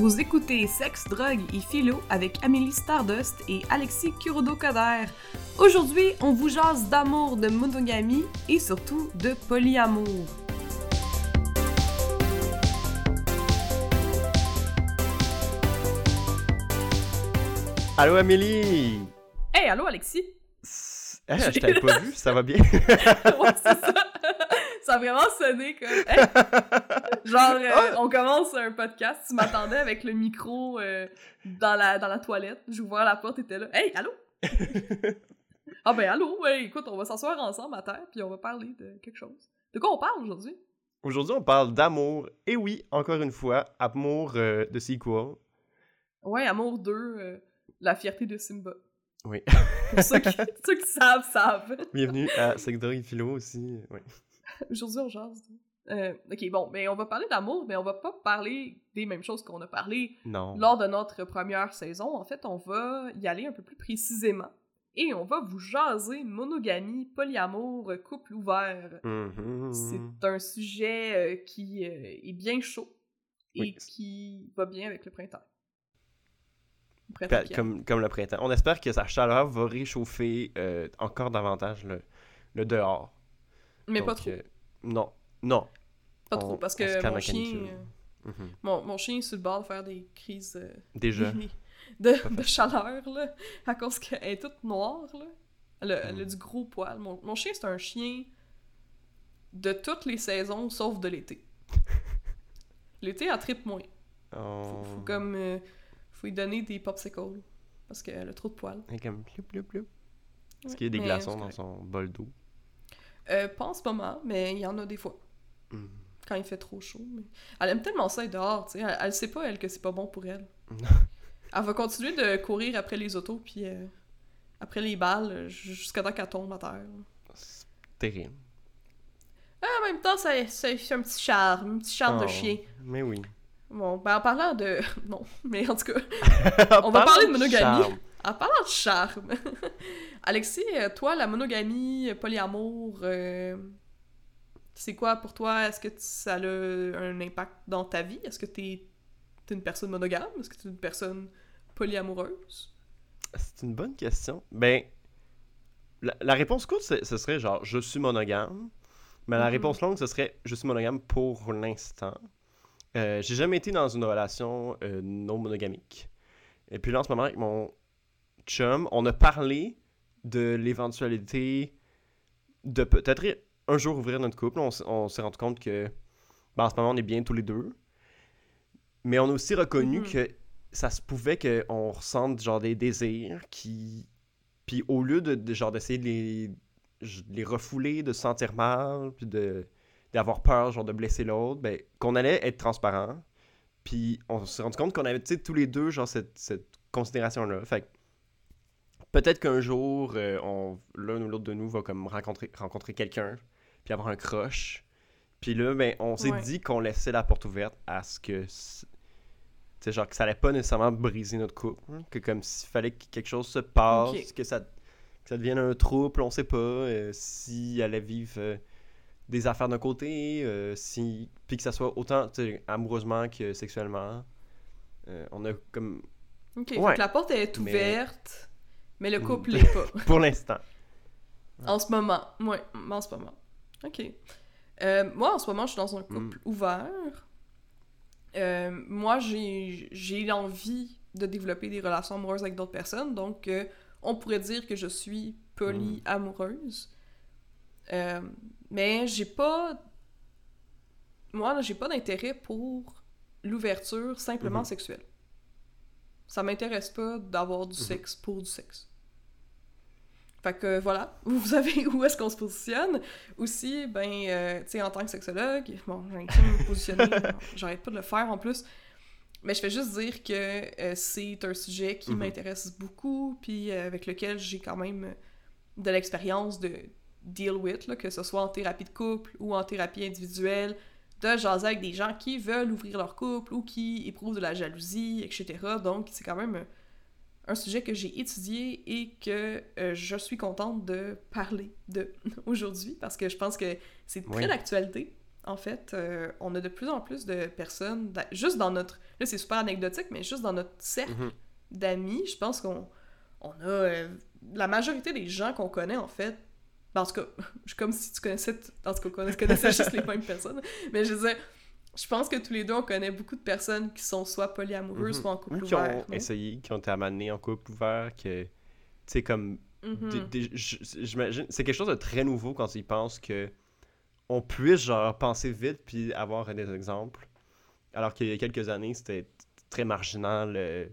Vous écoutez Sexe, Drogue et Philo avec Amélie Stardust et Alexis Kurodo-Coder. Aujourd'hui, on vous jase d'amour, de monogamie et surtout de polyamour. Allô Amélie! Hey, allô Alexis! Hey, je t'avais pas vu, ça va bien? ouais, c'est ça. Ça a vraiment sonné comme. Hey! Genre, euh, on commence un podcast, tu m'attendais avec le micro euh, dans, la, dans la toilette. J'ouvrais la porte, t'étais là. Hey, allô? ah ben, allô? Ouais, écoute, on va s'asseoir ensemble à terre, puis on va parler de quelque chose. De quoi on parle aujourd'hui? Aujourd'hui, on parle d'amour. Et oui, encore une fois, amour euh, de sequel. Ouais, Amour 2, la fierté de Simba. Oui. Pour ceux qui, ceux qui savent, savent. Bienvenue à Sector et Philo aussi. Oui. Aujourd'hui, on jase. Euh, ok, bon, mais on va parler d'amour, mais on va pas parler des mêmes choses qu'on a parlé Non. lors de notre première saison. En fait, on va y aller un peu plus précisément. Et on va vous jaser monogamie, polyamour, couple ouvert. Mhm. C'est un sujet euh, qui euh, est bien chaud et Oui. qui va bien avec le printemps. Le Pa- printemps qui Comme, comme le printemps. On espère que sa chaleur va réchauffer euh, encore davantage le, le dehors. Mais pas trop. euh, non. Non. Pas on- trop, parce que mon chien, euh, Mhm. mon, mon chien est sur le bord de faire des crises euh, Déjà. de, de chaleur, là, à cause qu'elle est toute noire, là. Elle a, Mm. elle a du gros poil. Mon, mon chien, c'est un chien de toutes les saisons, sauf de l'été. L'été, elle tripe moins. On... Faut, faut comme... euh, faut lui donner des popsicles, parce qu'elle a trop de poils. Et comme ploup, ploup, ploup. Est-ce qu'il y a des glaçons dans correct. son bol d'eau? Euh, pas en ce moment, mais il y en a des fois, Mhm. quand il fait trop chaud. mais- Elle aime tellement ça être dehors, tu sais. Elle, elle sait pas, elle, que c'est pas bon pour elle. elle va continuer de courir après les autos, puis euh, après les balles, jusqu'à temps qu'elle tombe à terre. C'est terrible. Ah, en même temps, c'est un petit charme, un petit charme de Oh, chien. Mais oui. Bon, ben en parlant de... Non, mais en tout cas, On va parler de monogamie. charme. En parlant de charme, Alexis, euh, toi, la monogamie, euh, polyamour, euh, c'est quoi pour toi? Est-ce que ça a un impact dans ta vie? Est-ce que t'es es une personne monogame? Est-ce que t'es une personne polyamoureuse? C'est une bonne question. Ben, la, la réponse courte, ce serait genre je suis monogame. Mais la Mhm. réponse longue, ce serait je suis monogame pour l'instant. Euh, J'ai jamais été dans une relation euh, non monogamique. Et puis là, en ce moment, avec mon chum, on a parlé de l'éventualité de peut-être un jour ouvrir notre couple. On, s'est rendu compte que ben, en ce moment, on est bien tous les deux. Mais on a aussi reconnu Mhm. que ça se pouvait qu'on ressente genre des désirs qui. Puis au lieu de, de genre d'essayer de les, refouler, de se sentir mal, puis de d'avoir peur genre de blesser l'autre, ben qu'on allait être transparent. Puis on s'est rendu compte qu'on avait tous les deux genre cette, cette considération là. Fait que peut-être qu'un jour euh, on l'un ou l'autre de nous va comme rencontrer rencontrer quelqu'un puis avoir un crush. Puis là ben on s'est Ouais. dit qu'on laissait la porte ouverte à ce que tu sais, genre que ça allait pas nécessairement briser notre couple. hein, que comme s'il fallait que quelque chose se passe, que, ça, que ça devienne un trouble, on sait pas. euh, si elle allait vivre euh, des affaires d'un côté, euh, si puis que ça soit autant amoureusement que sexuellement. On a comme. Ok, Ouais. la porte est ouverte, mais le Mm. couple l'est pas. Pour l'instant. En ce moment, ouais, en ce moment. Ok. Euh, moi, en ce moment, je suis dans un Mm. couple ouvert. Euh, moi, j'ai j'ai l'envie de développer des relations amoureuses avec d'autres personnes, donc euh, on pourrait dire que je suis polyamoureuse. Euh, mais j'ai pas... Moi, j'ai pas d'intérêt pour l'ouverture simplement Mhm. sexuelle. Ça m'intéresse pas d'avoir du Mhm. sexe pour du sexe. Fait que voilà, vous savez où est-ce qu'on se positionne. Aussi, ben, euh, tu sais, en tant que sexologue, bon, j'ai inclus me positionner, j'arrête pas de le faire en plus, mais je fais juste dire que euh, c'est un sujet qui Mhm. m'intéresse beaucoup, puis euh, avec lequel j'ai quand même de l'expérience de deal with, là, que ce soit en thérapie de couple ou en thérapie individuelle, de jaser avec des gens qui veulent ouvrir leur couple ou qui éprouvent de la jalousie, etc. Donc, c'est quand même un sujet que j'ai étudié et que euh, je suis contente de parler de aujourd'hui parce que je pense que c'est très Oui. d'actualité. en fait, euh, on a de plus en plus de personnes, juste dans notre... Là, c'est super anecdotique, mais juste dans notre cercle Mhm. d'amis, je pense qu'on on a... euh, la majorité des gens qu'on connaît, en fait, ben, en tout cas, je- comme si tu connaissais... En tout cas, qu'on connaissait juste les mêmes personnes, mais je disais, je pense que tous les deux, on connaît beaucoup de personnes qui sont soit polyamoureuses, Mhm. soit en couple Ou qui ouvert. ont essayé, qui ont été amenés en couple ouvert, que, tu sais, comme, Mhm. j'imagine, c'est quelque chose de très nouveau quand ils pensent que on puisse, genre, penser vite puis avoir des exemples. Alors qu'il y a quelques années, c'était très marginal. euh,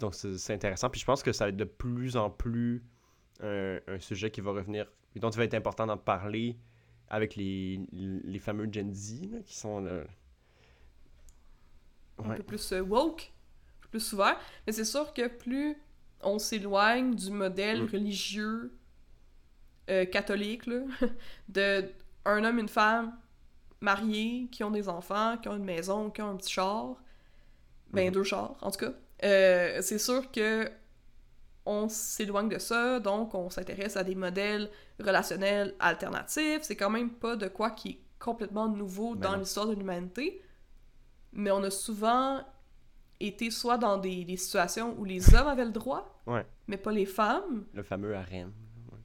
donc, c'est intéressant. Puis je pense que ça va être de plus en plus un, un sujet qui va revenir, et dont il va être important d'en parler avec les, les fameux Gen Z, là, qui sont là. un peu plus euh, woke, un peu plus ouvert. Mais c'est sûr que plus on s'éloigne du modèle Mm. religieux euh, catholique, là, de un homme, une femme mariés, qui ont des enfants, qui ont une maison, qui ont un petit char, ben Mhm. deux chars en tout cas, euh, c'est sûr que on s'éloigne de ça, donc on s'intéresse à des modèles relationnels alternatifs. C'est quand même pas de quoi qui est complètement nouveau Ben dans l'histoire de l'humanité. Mais on a souvent été soit dans des, des situations où les hommes avaient le droit, Ouais. mais pas les femmes. Le fameux harem.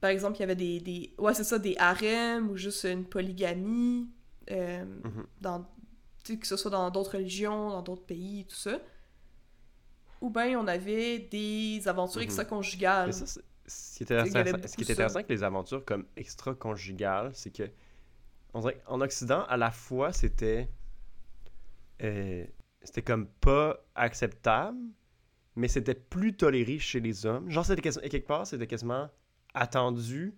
Par exemple, il y avait des, des... Ouais, c'est ça, des harems ou juste une polygamie, euh, Mhm. dans... que ce soit dans d'autres religions, dans d'autres pays, tout ça. Ou bien on avait des aventures Mhm. extra-conjugales. Ce qui avait intéressant, beaucoup ce qui est intéressant avec les aventures comme extra-conjugales, c'est que on dirait en Occident, à la fois, c'était euh, c'était comme pas acceptable, mais c'était plus toléré chez les hommes. Genre, c'était quelque part, c'était quasiment attendu.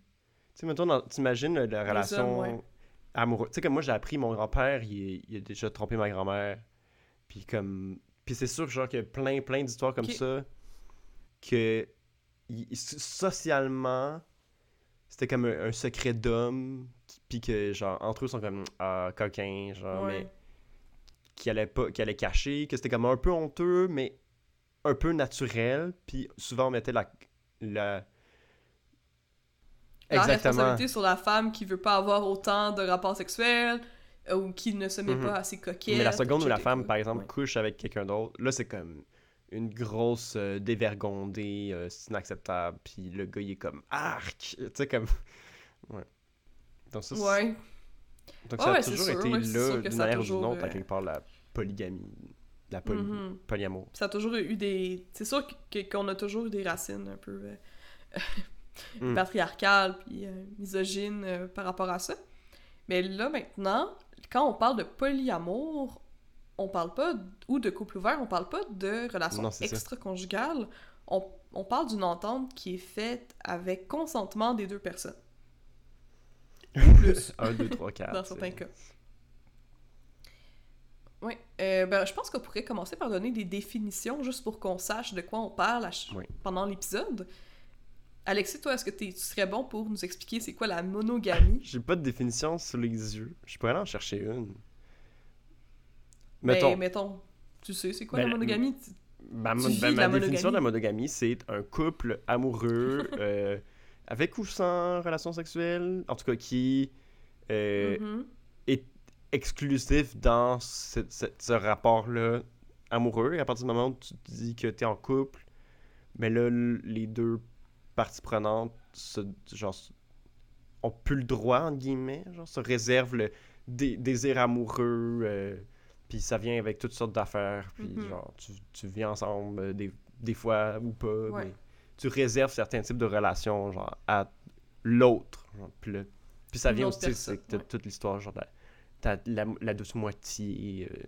Tu sais, dans- t'imagines la, la relation hommes, ouais. amoureuse. Tu sais, comme moi, j'ai appris, mon grand-père, il, il a déjà trompé ma grand-mère. Puis comme... Puis c'est sûr, genre, qu'il y a plein, plein d'histoires comme ça que socialement, c'était comme un, un secret d'homme, puis que, genre, entre eux, sont comme, ah, coquins, genre, Ouais. mais qui allait pas, qui allait cacher, que c'était comme un peu honteux, mais un peu naturel, puis souvent on mettait la... la... La Exactement. responsabilité sur la femme qui veut pas avoir autant de rapports sexuels ou qui ne se met Mhm. pas assez coquette. Mais la seconde où la femme, par exemple, Ouais. couche avec quelqu'un d'autre, là, c'est comme une grosse euh, dévergondée, euh, c'est inacceptable, puis le gars, il est comme arc, tu sais, comme. Ouais. Donc, ça, Ouais. donc ça a ouais, toujours sûr, été là, d'une manière ou d'une autre, à euh, quelque part, la polygamie, la poly... Mhm. polyamour. Ça a toujours eu des. C'est sûr que- qu'on a toujours eu des racines un peu euh, Mm. patriarcales puis euh, misogynes euh, par rapport à ça. Mais là, maintenant, quand on parle de polyamour, on parle pas, ou de couple ouvert, on parle pas de ça. extra-conjugales. On, on parle d'une entente qui est faite avec consentement des deux personnes. Ou plus. 1, 2, 3, 4. Dans certains cas. Oui. Euh, ben, je pense qu'on pourrait commencer par donner des définitions juste pour qu'on sache de quoi on parle Oui. pendant l'épisode. Alexis, toi, est-ce que tu serais bon pour nous expliquer c'est quoi la monogamie? J'ai pas de définition sous les yeux. Je pourrais en chercher une. Ben, Mettons, mettons, tu sais, c'est quoi Ben, la monogamie? Tu- ma, tu mon- vis ben, ma la définition de la monogamie. monogamie, c'est un couple amoureux, euh, avec ou sans relation sexuelle, en tout cas qui euh, Mhm. est exclusif dans ce, ce- ce rapport-là amoureux. Et à partir du moment où tu te dis que tu es en couple, mais là, les deux parties prenantes se, genre, ont plus le droit, entre guillemets, genre, se réservent le dé- désir amoureux, euh, puis ça vient avec toutes sortes d'affaires, puis Mhm. genre, tu, tu vis ensemble euh, des, des fois ou pas, Ouais. mais tu réserves certains types de relations, genre, à l'autre. Puis, là- puis ça vient aussi, c'est ouais. toute l'histoire, genre, la, t'as la, la douce moitié, euh,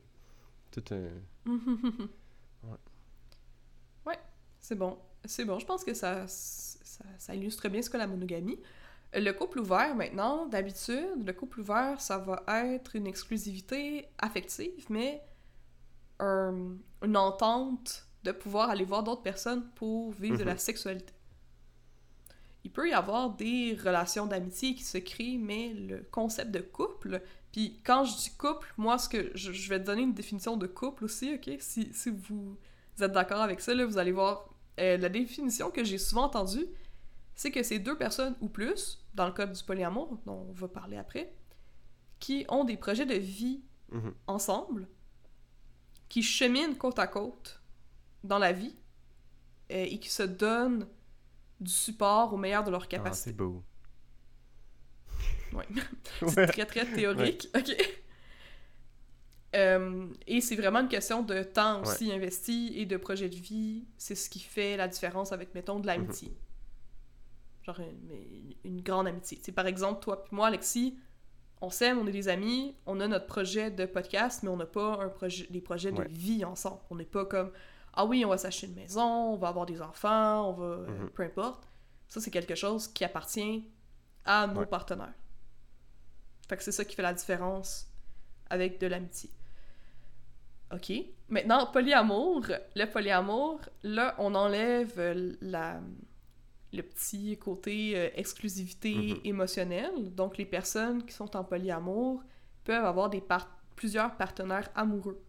tout un... Ouais. Ouais, c'est bon. C'est bon, je pense que ça, ça, ça illustre bien ce qu'est la monogamie. Le couple ouvert, maintenant, d'habitude, le couple ouvert, ça va être une exclusivité affective, mais un- une entente de pouvoir aller voir d'autres personnes pour vivre de la Mhm. sexualité. Il peut y avoir des relations d'amitié qui se créent, mais le concept de couple, puis quand je dis couple, moi, ce que je, je vais te donner une définition de couple aussi, ok? Si, si vous êtes d'accord avec ça, là, vous allez voir euh, la définition que j'ai souvent entendue, c'est que c'est deux personnes ou plus, dans le cas du polyamour, dont on va parler après, qui ont des projets de vie Mhm. ensemble, qui cheminent côte à côte dans la vie euh, et qui se donnent du support au meilleur de leur Ah, capacité. c'est beau. Ouais. Ouais. c'est très très théorique. Ok. Euh, et c'est vraiment une question de temps aussi investi et de projet de vie. C'est ce qui fait la différence avec, mettons, de l'amitié. Genre une, grande amitié. C'est par exemple, toi puis moi, Alexis, on s'aime, on est des amis, on a notre projet de podcast, mais on n'a pas un projet, des projets Ouais. de vie ensemble. On n'est pas comme ah oui, on va s'acheter une maison, on va avoir des enfants, on va. euh, Mhm. peu importe. Ça, c'est quelque chose qui appartient à nos Ouais. partenaires. Fait que c'est ça qui fait la différence avec de l'amitié. OK. Maintenant, polyamour. Le polyamour, là, on enlève la, le petit côté euh, exclusivité Mhm. émotionnelle. Donc, les personnes qui sont en polyamour peuvent avoir des par- plusieurs partenaires amoureux.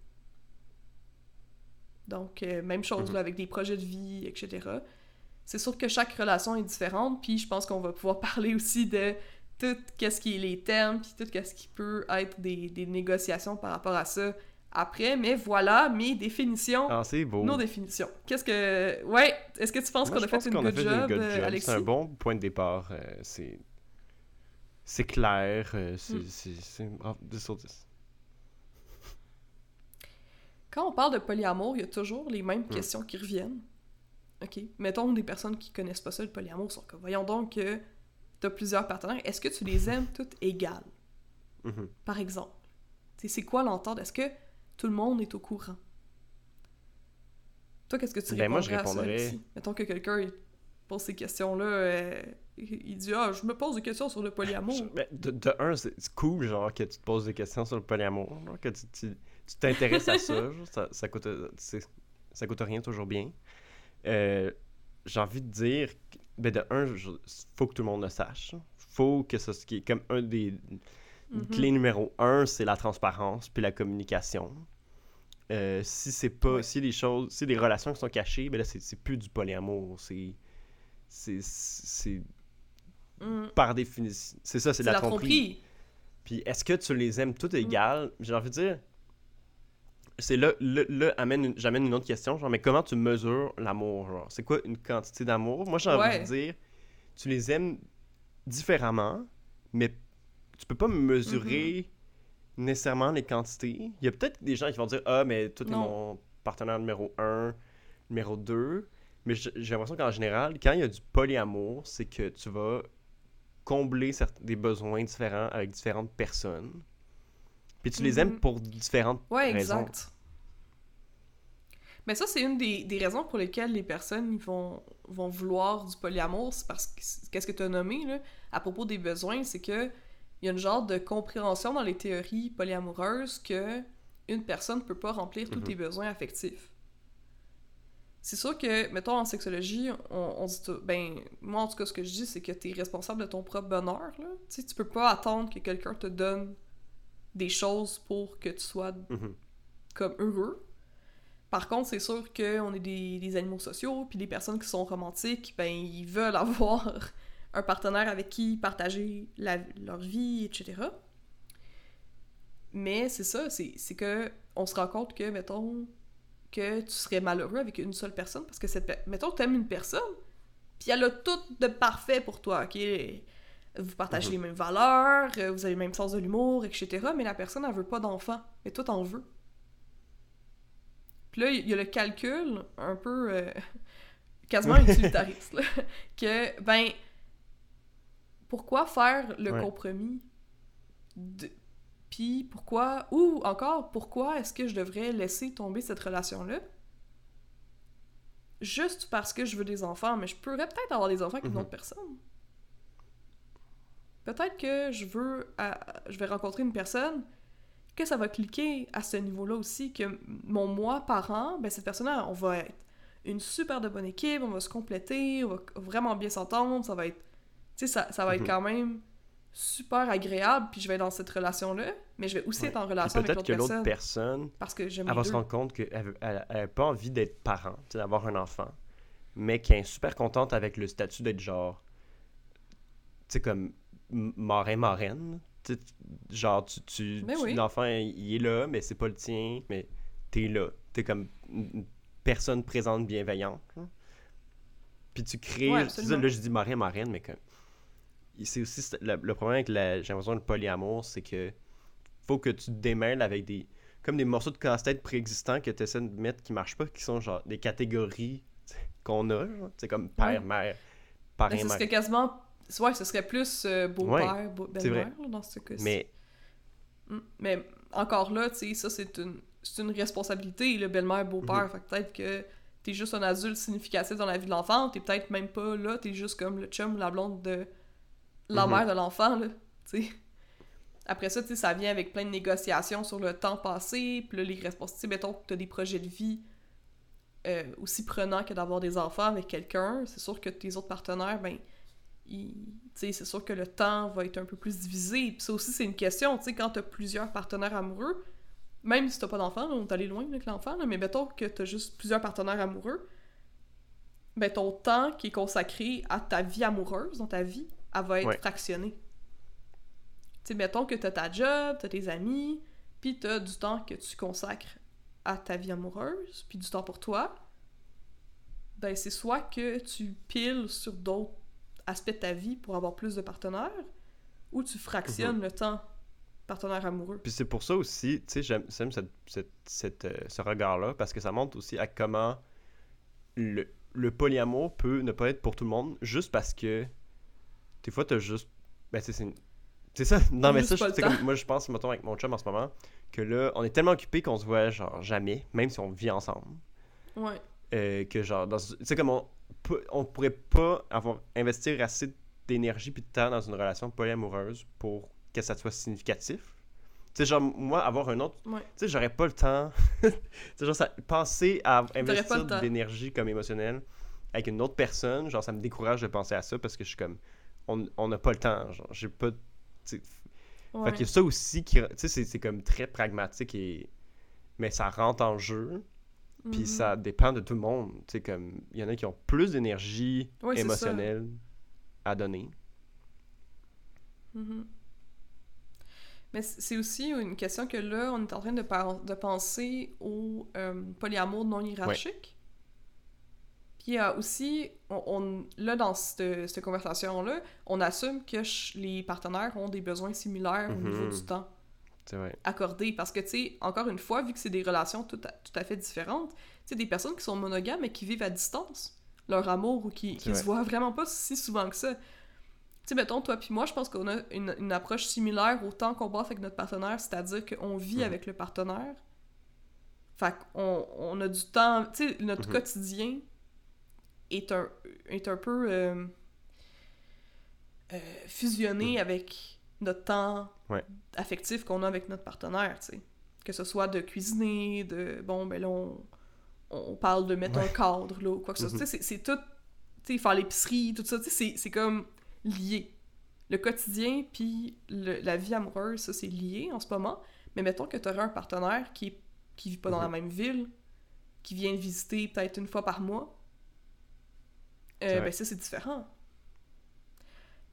Donc, euh, même chose Mhm. là, avec des projets de vie, etc. C'est sûr que chaque relation est différente, puis je pense qu'on va pouvoir parler aussi de tout qu'est-ce qui est les termes, puis tout qu'est-ce qui peut être des, des négociations par rapport à ça après. Mais voilà mes définitions, Ah, c'est beau. nos définitions. Qu'est-ce que... Ouais, est-ce que tu penses qu'on a fait pense une qu'on a good fait job, good euh, job. Alexis? C'est un bon point de départ. euh, c'est... C'est clair. euh, c'est... Mm. c'est, c'est... bravo, 10 sur 10. Quand on parle de polyamour, il y a toujours les mêmes Hmm. questions qui reviennent. OK. Mettons des personnes qui connaissent pas ça, le polyamour, sont comme, voyons donc que t'as plusieurs partenaires. Est-ce que tu les aimes toutes égales, Mhm. par exemple? Tu c'est quoi l'entente? Est-ce que tout le monde est au courant? Toi, qu'est-ce que tu Ben, moi, répondrais je à ça, répondrais-? Mettons que quelqu'un pose ces questions-là, euh, il dit « Ah, je me pose des questions sur le polyamour. Ben, de, de un, c'est, cool, genre, que tu te poses des questions sur le polyamour, genre, que tu, t'intéresses à ça, genre, ça, ça coûte, ça coûte rien, toujours bien. Euh, j'ai envie de dire, ben, de un, je- faut que tout le monde le sache. Faut que ça, ce qui est comme un des Mhm. clés numéro un, c'est la transparence puis la communication. Euh, si c'est pas, Ouais. si les choses, si les relations qui sont cachées, ben là, c'est, plus du polyamour, c'est, c'est, Mhm. par définition, c'est ça, c'est de la la tromperie. tromperie. Puis est-ce que tu les aimes Mm. toutes égales? J'ai envie de dire. C'est là, là, là, amène j'amène une autre question, genre, mais comment tu mesures l'amour, genre? C'est quoi une quantité d'amour? Moi, j'ai envie Ouais. de dire, tu les aimes différemment, mais tu peux pas mesurer Mm-hmm. nécessairement les quantités. Il y a peut-être des gens qui vont dire, ah, mais toi, t'es mon partenaire numéro 1, numéro 2. Mais j'ai l'impression qu'en général, quand il y a du polyamour, c'est que tu vas combler certes- des besoins différents avec différentes personnes. Puis tu les aimes Mhm. pour différentes Ouais, raisons. exact. Mais ça, c'est une des, des raisons pour lesquelles les personnes vont, vont vouloir du polyamour. C'est parce que, qu'est-ce que tu as nommé, là, à propos des besoins, c'est que il y a une genre de compréhension dans les théories polyamoureuses que une personne peut pas remplir tous Mhm. tes besoins affectifs. C'est sûr que, mettons, en sexologie, on, on dit tout- ben, moi, en tout cas, ce que je dis, c'est que tu es responsable de ton propre bonheur, là. Tu sais, tu peux pas attendre que quelqu'un te donne des choses pour que tu sois Mhm. comme heureux. Par contre, c'est sûr qu'on est des, des animaux sociaux, puis les personnes qui sont romantiques, ben, ils veulent avoir un partenaire avec qui partager la- leur vie, etc. Mais c'est ça, c'est que on se rend compte que, mettons, que tu serais malheureux avec une seule personne, parce que cette mettons, t'aimes une personne, puis elle a tout de parfait pour toi, ok? Vous partagez Mhm. les mêmes valeurs, euh, vous avez le même sens de l'humour, etc. Mais la personne, elle veut pas d'enfant. Mais toi, t'en veux. Puis là, il y a le calcul, un peu euh, quasiment utilitariste, là, que, ben, pourquoi faire le Ouais. compromis? De... Puis pourquoi, ou encore, pourquoi est-ce que je devrais laisser tomber cette relation-là? Juste parce que je veux des enfants, mais je pourrais peut-être avoir des enfants avec une Mhm. autre personne. Peut-être que je veux, à- je vais rencontrer une personne que ça va cliquer à ce niveau-là aussi, que mon moi parent, ben cette personne-là, on va être une super de bonne équipe, on va se compléter, on va vraiment bien s'entendre, ça va être, sais, ça, ça va être Mhm. quand même super agréable, puis je vais être dans cette relation-là, mais je vais aussi Ouais. être en relation avec peut-être l'autre que l'autre personne, personne, parce que j'aime elle va se rendre compte qu'elle n'a pas envie d'être parent, d'avoir un enfant, mais qu'elle est super contente avec le statut d'être genre, tu sais, comme m- marin-marraine, Tu sais, genre, tu, tu, Ben tu- oui. l'enfant, il est là, mais c'est pas le tien, mais t'es là. T'es comme une personne présente bienveillante. Puis tu crées. Ouais, là, je dis marraine, marraine, mais comme. C'est aussi le, le problème avec la, j'ai l'impression, le polyamour, c'est que faut que tu te démêles avec des. Comme des morceaux de casse-tête préexistants que tu essaies de mettre qui marchent pas, qui sont genre des catégories qu'on a. C'est comme père, Ouais. mère, Ben, parrain, ce mère. serait quasiment. Ouais, ce serait plus euh, beau-père, Ouais, beau- belle-mère, dans ce cas-ci. Mais Mm. Mais encore là, tu sais, ça, c'est une, c'est une responsabilité, le belle-mère, beau-père. Fait que peut-être que t'es juste un adulte significatif dans la vie de l'enfant, t'es peut-être même pas là, t'es juste comme le chum ou la blonde de la Mhm. mère de l'enfant, là, tu sais. Après ça, tu sais, ça vient avec plein de négociations sur le temps passé, puis là, les responsabilités, mettons que t'as des projets de vie euh, aussi prenants que d'avoir des enfants avec quelqu'un, c'est sûr que tes autres partenaires, ben, ils- tu sais, c'est sûr que le temps va être un peu plus divisé. Puis ça aussi, c'est une question, tu sais, quand t'as plusieurs partenaires amoureux, même si t'as pas d'enfant, on est allé loin avec l'enfant, mais mettons que t'as juste plusieurs partenaires amoureux, ben ton temps qui est consacré à ta vie amoureuse, dans ta vie, elle va être Ouais. fractionné. Tu sais, mettons que t'as ta job, t'as tes amis, puis t'as du temps que tu consacres à ta vie amoureuse, puis du temps pour toi, ben c'est soit que tu piles sur d'autres aspects de ta vie pour avoir plus de partenaires, ou tu fractionnes le temps partenaire amoureux. Puis c'est pour ça aussi, tu sais, j'aime j'aime cette, cette- cette, euh, ce regard-là, parce que ça montre aussi à comment le, le polyamour peut ne pas être pour tout le monde, juste parce que des fois, t'as juste... Ben, tu sais, c'est... une- C'est ça, non mais ça, temps. comme moi je pense, mettons, avec mon chum en ce moment, que là, on est tellement occupés qu'on se voit, genre, jamais, même si on vit ensemble, Ouais. euh, que genre, dans- tu sais, comme on, on pourrait pas avoir, investir assez d'énergie puis de temps dans une relation polyamoureuse pour que ça soit significatif. Tu sais, genre, moi, avoir un autre Ouais. tu sais, j'aurais pas le temps. tu sais, genre, ça, penser à investir de l'énergie comme émotionnelle avec une autre personne, genre, ça me décourage de penser à ça parce que je suis comme, on n'a pas le temps. J'ai pas. ouais. Fait qu'il y a ça aussi qui. Tu sais, c'est- comme très pragmatique et. Mais ça rentre en jeu, puis Mhm. ça dépend de tout le monde. Tu sais, comme, il y en a qui ont plus d'énergie Ouais, émotionnelle à donner. Mhm. Mais c'est aussi une question que là, on est en train de, de penser au euh, polyamour non hiérarchique. Puis il y a aussi, on, on- là, dans cette, cette conversation-là, on assume que les partenaires ont des besoins similaires au niveau Mhm. du temps vrai. accordé. Parce que, tu sais, encore une fois, vu que c'est des relations tout à, tout à fait différentes, tu sais, des personnes qui sont monogames mais qui vivent à distance, leur amour, ou qui, qui se voient vraiment pas si souvent que ça. Tu sais, mettons, toi puis moi, je pense qu'on a une, une approche similaire au temps qu'on passe avec notre partenaire, c'est-à-dire qu'on vit Mhm. avec le partenaire. Fait qu'on on a du temps... Tu sais, notre Mhm. quotidien est un, est un peu euh, euh, fusionné Mhm. avec notre temps Ouais. affectif qu'on a avec notre partenaire, tu sais. Que ce soit de cuisiner, de... Bon, ben là, on, on parle de mettre Ouais. un cadre, là, ou quoi que ce soit. Mhm. Sais, c'est- tout... Tu sais, faire l'épicerie, tout ça, tu sais, c'est- comme lié. Le quotidien puis la vie amoureuse, ça, c'est lié en ce moment. Mais mettons que tu aurais un partenaire qui, qui vit pas dans la Mhm. même ville, qui vient te visiter peut-être une fois par mois. Euh, ben ça, c'est différent.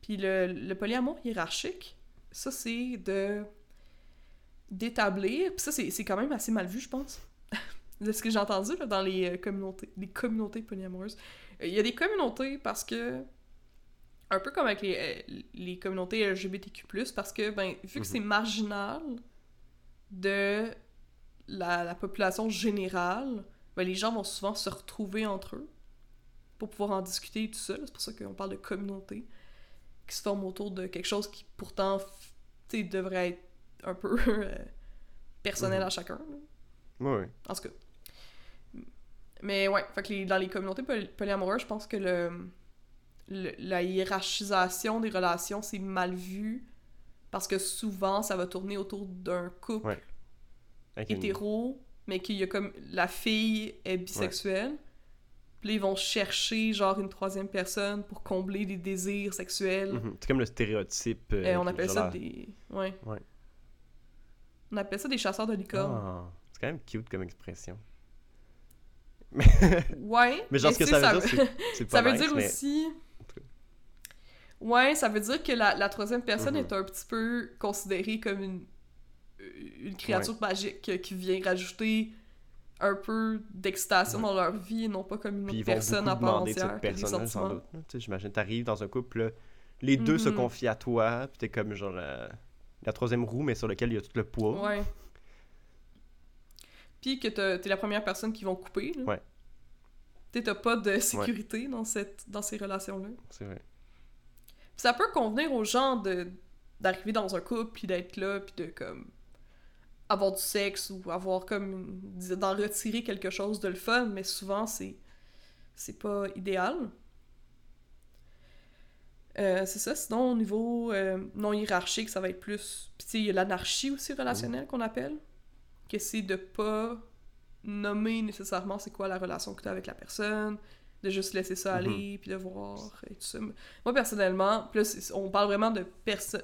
Puis le, le polyamour hiérarchique, ça, c'est de d'établir, puis ça, c'est quand même assez mal vu, je pense, de ce que j'ai entendu là, dans les euh, communautés, les communautés polyamoureuses. Euh, Il y a des communautés parce que, un peu comme avec les, les communautés LGBTQ+, parce que, ben, vu que Mhm. c'est marginal de la, la population générale, ben, les gens vont souvent se retrouver entre eux pour pouvoir en discuter et tout ça. C'est pour ça qu'on parle de communauté qui se forme autour de quelque chose qui, pourtant, devrait être un peu euh, personnel Mhm. à chacun. Oui, oui. En tout cas. Mais ouais, fait que les- dans les communautés poly- polyamoureuses, je pense que le, le- la hiérarchisation des relations, c'est mal vu parce que souvent, ça va tourner autour d'un couple Ouais. Avec une- hétéro, mais qu'il y a comme la fille est bisexuelle. Puis là, ils vont chercher genre une troisième personne pour combler des désirs sexuels. Mhm. C'est comme le stéréotype. euh, Et on appelle ça des. Ouais. Ouais. On appelle ça des chasseurs de licornes. Ah, c'est quand même cute comme expression. Ouais. Mais genre, ce que ça veut dire, c'est- pas Ça veut nice, dire mais- aussi. Ouais, ça veut dire que la, la troisième personne Mhm. est un petit peu considérée comme une, une créature magique qui vient rajouter un peu d'excitation Ouais. dans leur vie et non pas comme une autre personne à part entière qui J'imagine, t'arrives dans un couple, là, les deux se Mhm. confient à toi, puis t'es comme genre la, la troisième roue, mais sur lequel il y a tout le poids. Ouais. Puis que t'es la première personne qu'ils vont couper. Là. Ouais. T'as pas de sécurité dans, cette, dans ces relations-là. C'est vrai. Puis ça peut convenir aux gens de d'arriver dans un couple puis d'être là puis de comme avoir du sexe ou avoir comme d'en retirer quelque chose de le fun mais souvent c'est c'est pas idéal. Euh, c'est ça. Sinon au niveau euh, non hiérarchique ça va être plus puis tu sais il y a l'anarchie aussi relationnelle qu'on appelle que c'est de pas nommer nécessairement c'est quoi la relation que tu as avec la personne de juste laisser ça aller puis de voir et tout ça. Moi, personnellement, c'est- on parle vraiment de personnes.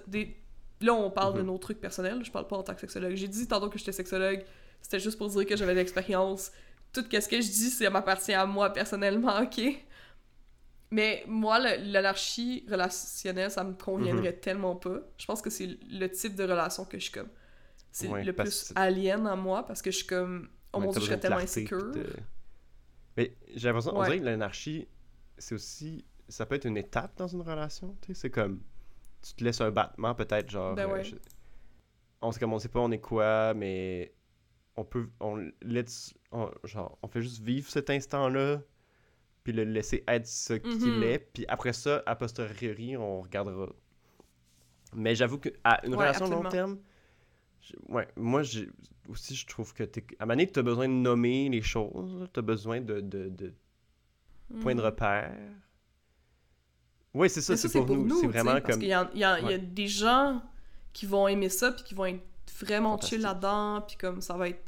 Là, on parle de Mhm. nos trucs personnels, je parle pas en tant que sexologue. J'ai dit tantôt que j'étais sexologue, c'était juste pour dire que j'avais de l'expérience. Tout ce que je dis, ça m'appartient à moi personnellement, ok? Mais moi, l'anarchie relationnelle, ça me conviendrait tellement pas. Je pense que c'est le type de relation que je suis comme. C'est Ouais, le plus alien à moi parce que je suis comme. Oh mon dieu, je serais tellement de insécure. de- Mais j'ai l'impression, on dirait que l'anarchie, c'est aussi. Ça peut être une étape dans une relation, tu sais. C'est comme. Tu te laisses un battement, peut-être, genre. Ben euh, je- On sait comme on sait pas on est quoi, mais on peut. On laisse. on- Genre, on fait juste vivre cet instant-là, puis le laisser être ce qu'il Mhm. est, puis après ça, a posteriori, on regardera. Mais j'avoue que à une Ouais, relation long terme, ouais, moi j'ai aussi je trouve que à Mané tu as besoin de nommer les choses, tu as besoin de, de, de points de repère. Oui, c'est ça, Mais c'est pour, nous, c'est vraiment Parce comme qu'il y, a- il y a il y a des gens qui vont aimer ça, puis qui vont être vraiment chill là-dedans, puis comme ça va être.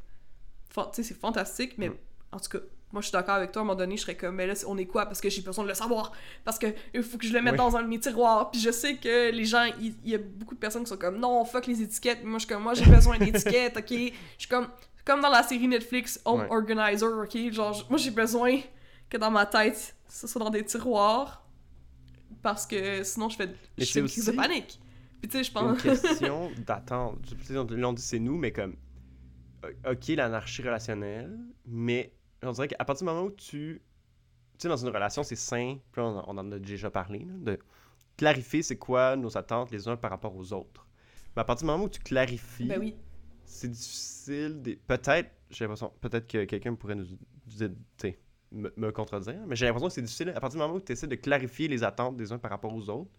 fan- Tu sais, c'est fantastique, mais Mm. en tout cas, moi je suis d'accord avec toi, à un moment donné, je serais comme, mais là, on est quoi? Parce que j'ai besoin de le savoir, parce que il faut que je le mette Oui. dans un de mes tiroirs, puis je sais que les gens, il y, a beaucoup de personnes qui sont comme, non, fuck les étiquettes, moi je suis comme, moi j'ai besoin d'étiquettes, ok? Je suis comme, comme dans la série Netflix Home Ouais. Organizer, ok? Genre, moi j'ai besoin que dans ma tête, ce soit dans des tiroirs, parce que sinon je fais, Mais je fais une crise de panique. Puis tu sais, je une pense. question d'attente. Tu sais, on- dit c'est nous, mais comme OK, l'anarchie relationnelle, mais on dirait qu'à partir du moment où tu tu sais dans une relation, c'est sain, puis on, on en a déjà parlé là, de clarifier c'est quoi nos attentes les uns par rapport aux autres. Mais à partir du moment où tu clarifies ben oui. c'est difficile. des- Peut-être, j'ai l'impression, peut-être que quelqu'un pourrait nous dire, tu sais, me, me contredire, mais j'ai l'impression que c'est difficile à partir du moment où tu essaies de clarifier les attentes des uns par rapport aux autres.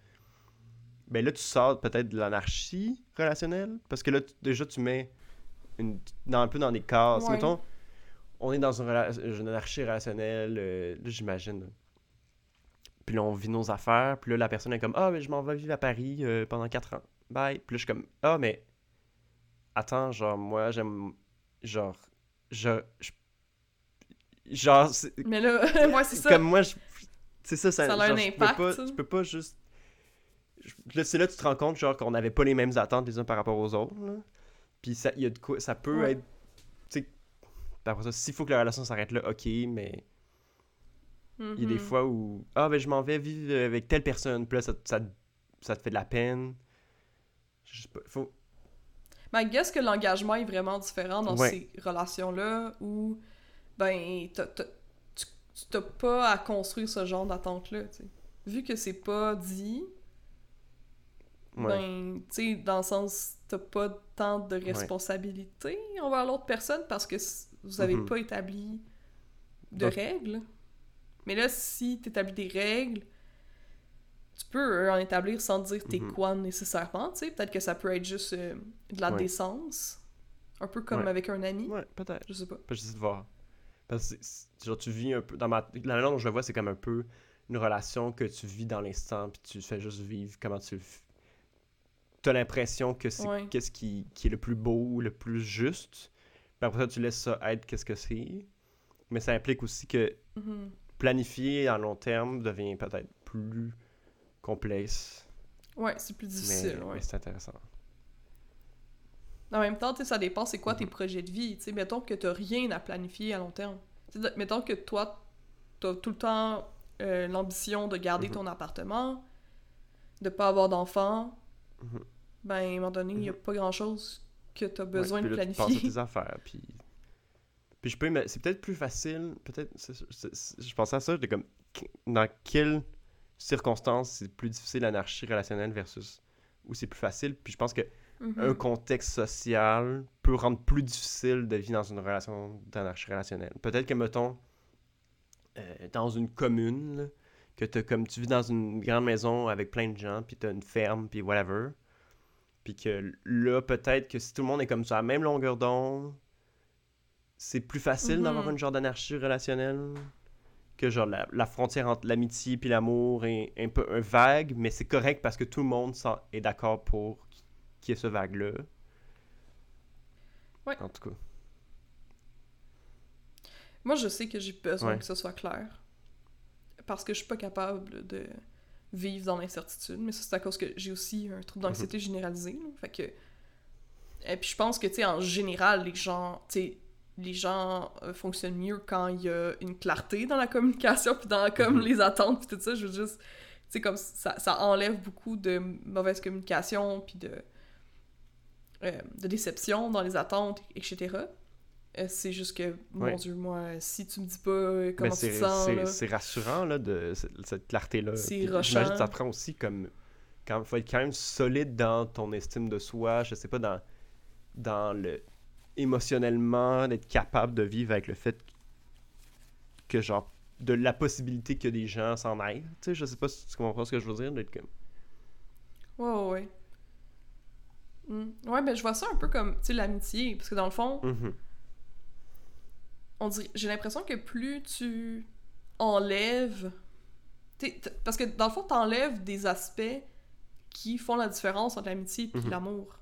Ben là, tu sors peut-être de l'anarchie relationnelle, parce que là, tu- déjà, tu mets une, dans, un peu dans des cases. Ouais. Mettons, on est dans une, rela- une anarchie relationnelle, euh, là, j'imagine. Puis là, on vit nos affaires, puis là, la personne est comme, ah, mais je m'en vais vivre à Paris euh, pendant 4 ans. Bye. Puis là, je suis comme, ah, mais attends, genre, moi, j'aime. Genre, je. je- genre, c'est- Mais là, ouais, c'est ça. comme moi, je- c'est ça, ça, Ça a un je peux impact, pas-. Tu peux pas juste. là, C'est là que tu te rends compte, genre, qu'on n'avait pas les mêmes attentes les uns par rapport aux autres. là. Puis ça, il y a de quoi, ça peut Ouais. être. Tu sais, ça, s'il faut que la relation s'arrête là, ok, mais il y a des Mhm. fois où. Ah, ben, je m'en vais vivre avec telle personne, puis là, ça, ça, ça te fait de la peine. Je sais pas, faut. Mais I guess que l'engagement est vraiment différent dans Ouais. ces relations-là où, ben, t'as- t'as- tu tu t'as pas à construire ce genre d'attente-là, tu sais. Vu que c'est pas dit, Ouais. ben, tu sais, dans le sens, t'as pas tant de responsabilité envers l'autre personne parce que vous avez Mhm. pas établi de Donc- règles. Mais là, si t'établis des règles, tu peux en établir sans dire t'es Mhm. quoi nécessairement, tu sais. Peut-être que ça peut être juste euh, de la Ouais. décence. Un peu comme Ouais. avec un ami. Ouais, peut-être. Je sais pas. Pas j'essaie de voir. Parce que genre, tu vis un peu. Dans ma... La manière dont je le vois, c'est comme un peu une relation que tu vis dans l'instant, puis tu fais juste vivre comment tu le T'as l'impression que c'est Ouais. qu'est-ce qui, qui est le plus beau, le plus juste. Puis après ça, tu laisses ça être qu'est-ce que c'est. Mais ça implique aussi que Mhm. planifier à long terme devient peut-être plus complexe. Ouais, c'est plus Mais, difficile, ouais. mais c'est intéressant. En même temps, ça dépend c'est quoi tes Mhm. projets de vie. Mettons que t'as rien à planifier à long terme. Mettons que toi, t'as tout le temps euh, l'ambition de garder Mhm. ton appartement. de pas avoir d'enfants, Mhm. ben, à un moment donné, il n'y a pas grand-chose que tu as besoin Ouais, de là, tu penses à planifier. tes affaires, puis... Puis je peux... ima- C'est peut-être plus facile, peut-être... Je pensais à ça, j'étais comme... Dans quelles circonstances c'est plus difficile l'anarchie relationnelle versus où c'est plus facile? Puis je pense que Mhm. un contexte social peut rendre plus difficile de vivre dans une relation d'anarchie relationnelle. Peut-être que, mettons, euh, dans une commune, là, que comme tu vis dans une grande maison avec plein de gens, puis t'as une ferme, puis whatever, puis que là, peut-être que si tout le monde est comme sur la même longueur d'onde, c'est plus facile Mhm. d'avoir une genre d'anarchie relationnelle que genre la, la frontière entre l'amitié puis l'amour est un peu un vague, mais c'est correct parce que tout le monde est d'accord pour qu'il y ait ce vague-là. Ouais. En tout cas. Moi, je sais que j'ai besoin Ouais. que ce soit clair. Parce que je suis pas capable de vivre dans l'incertitude. Mais ça, c'est à cause que j'ai aussi un trouble d'anxiété Mhm. généralisé. là. Fait que... Et puis je pense que, tu sais, en général, les gens... Tu sais, les gens euh, fonctionnent mieux quand il y a une clarté dans la communication, puis dans comme Mhm. les attentes, puis tout ça. Je veux juste... Tu sais, comme ça, ça enlève beaucoup de mauvaise communication, puis de... euh, de déception dans les attentes, etc. Euh, c'est juste que, mon. Dieu, moi, si tu me dis pas euh, comment tu te sens, c'est- rassurant là, de cette, clarté-là. C'est. J'imagine que ça prend aussi comme. Quand faut être quand même solide dans ton estime de soi, je sais pas, dans, dans le. émotionnellement, d'être capable de vivre avec le fait que, genre, de la possibilité que des gens s'en aillent. Tu sais, je sais pas si tu comprends ce que je veux dire, d'être comme. Ouais, ouais, ouais. Mm. Ouais, ben je vois ça un peu comme, tu sais, l'amitié. Parce que dans le fond, Mhm. on dirait, j'ai l'impression que plus tu enlèves. t'sais, parce que dans le fond, t'enlèves des aspects qui font la différence entre l'amitié et Mhm. l'amour.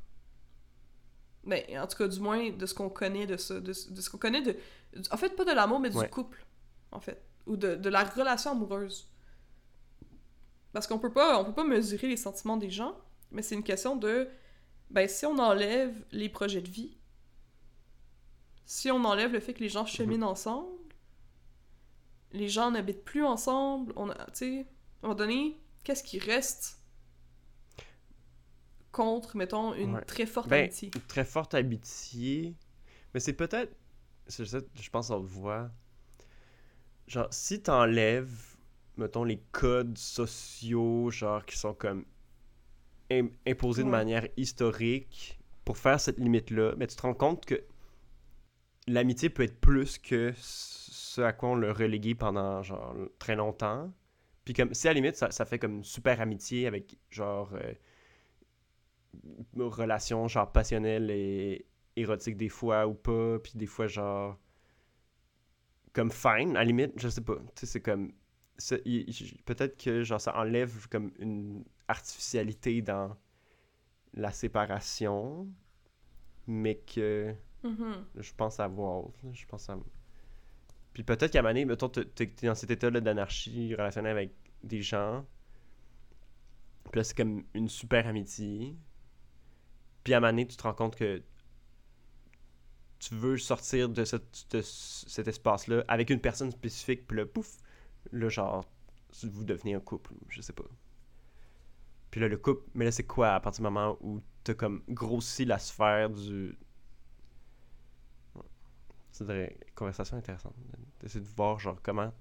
Mais en tout cas, du moins, de ce qu'on connaît de ça. De, de ce qu'on connaît de. En fait, pas de l'amour, mais du Ouais. couple. En fait. Ou de, de la relation amoureuse. Parce qu'on peut pas, on peut pas mesurer les sentiments des gens, mais c'est une question de. Ben, si on enlève les projets de vie, si on enlève le fait que les gens cheminent ensemble, les gens n'habitent plus ensemble, on a, tu sais, à un moment donné, qu'est-ce qui reste contre, mettons, une Ouais. très forte Ben, amitié? Une très forte amitié. Mais c'est peut-être. Je pense qu'on le voit. Genre, si t'enlèves, mettons, les codes sociaux, genre, qui sont comme im- imposés de manière historique pour faire cette limite-là, mais tu te rends compte que l'amitié peut être plus que ce à quoi on l'a relégué pendant, genre, très longtemps. Puis comme, si à la limite, ça, ça fait comme une super amitié avec, genre, euh, relation genre passionnelle et érotique des fois ou pas, puis des fois genre comme fine, à la limite, je sais pas. Tu sais, c'est comme peut-être que genre ça enlève comme une artificialité dans la séparation, mais que Mhm. je pense avoir. Je pense à. Puis peut-être qu'à un moment donné, mettons, t'es dans cet état-là d'anarchie relationnelle avec des gens. Puis là, c'est comme une super amitié. Puis à un moment donné, tu te rends compte que tu veux sortir de, cette- de cet espace-là avec une personne spécifique. Puis là, pouf, là, genre, vous devenez un couple. Je sais pas. Puis là, le couple, mais là, c'est quoi à partir du moment où t'as comme grossi la sphère du, c'est une conversation intéressante. D'essayer de voir, genre, comment.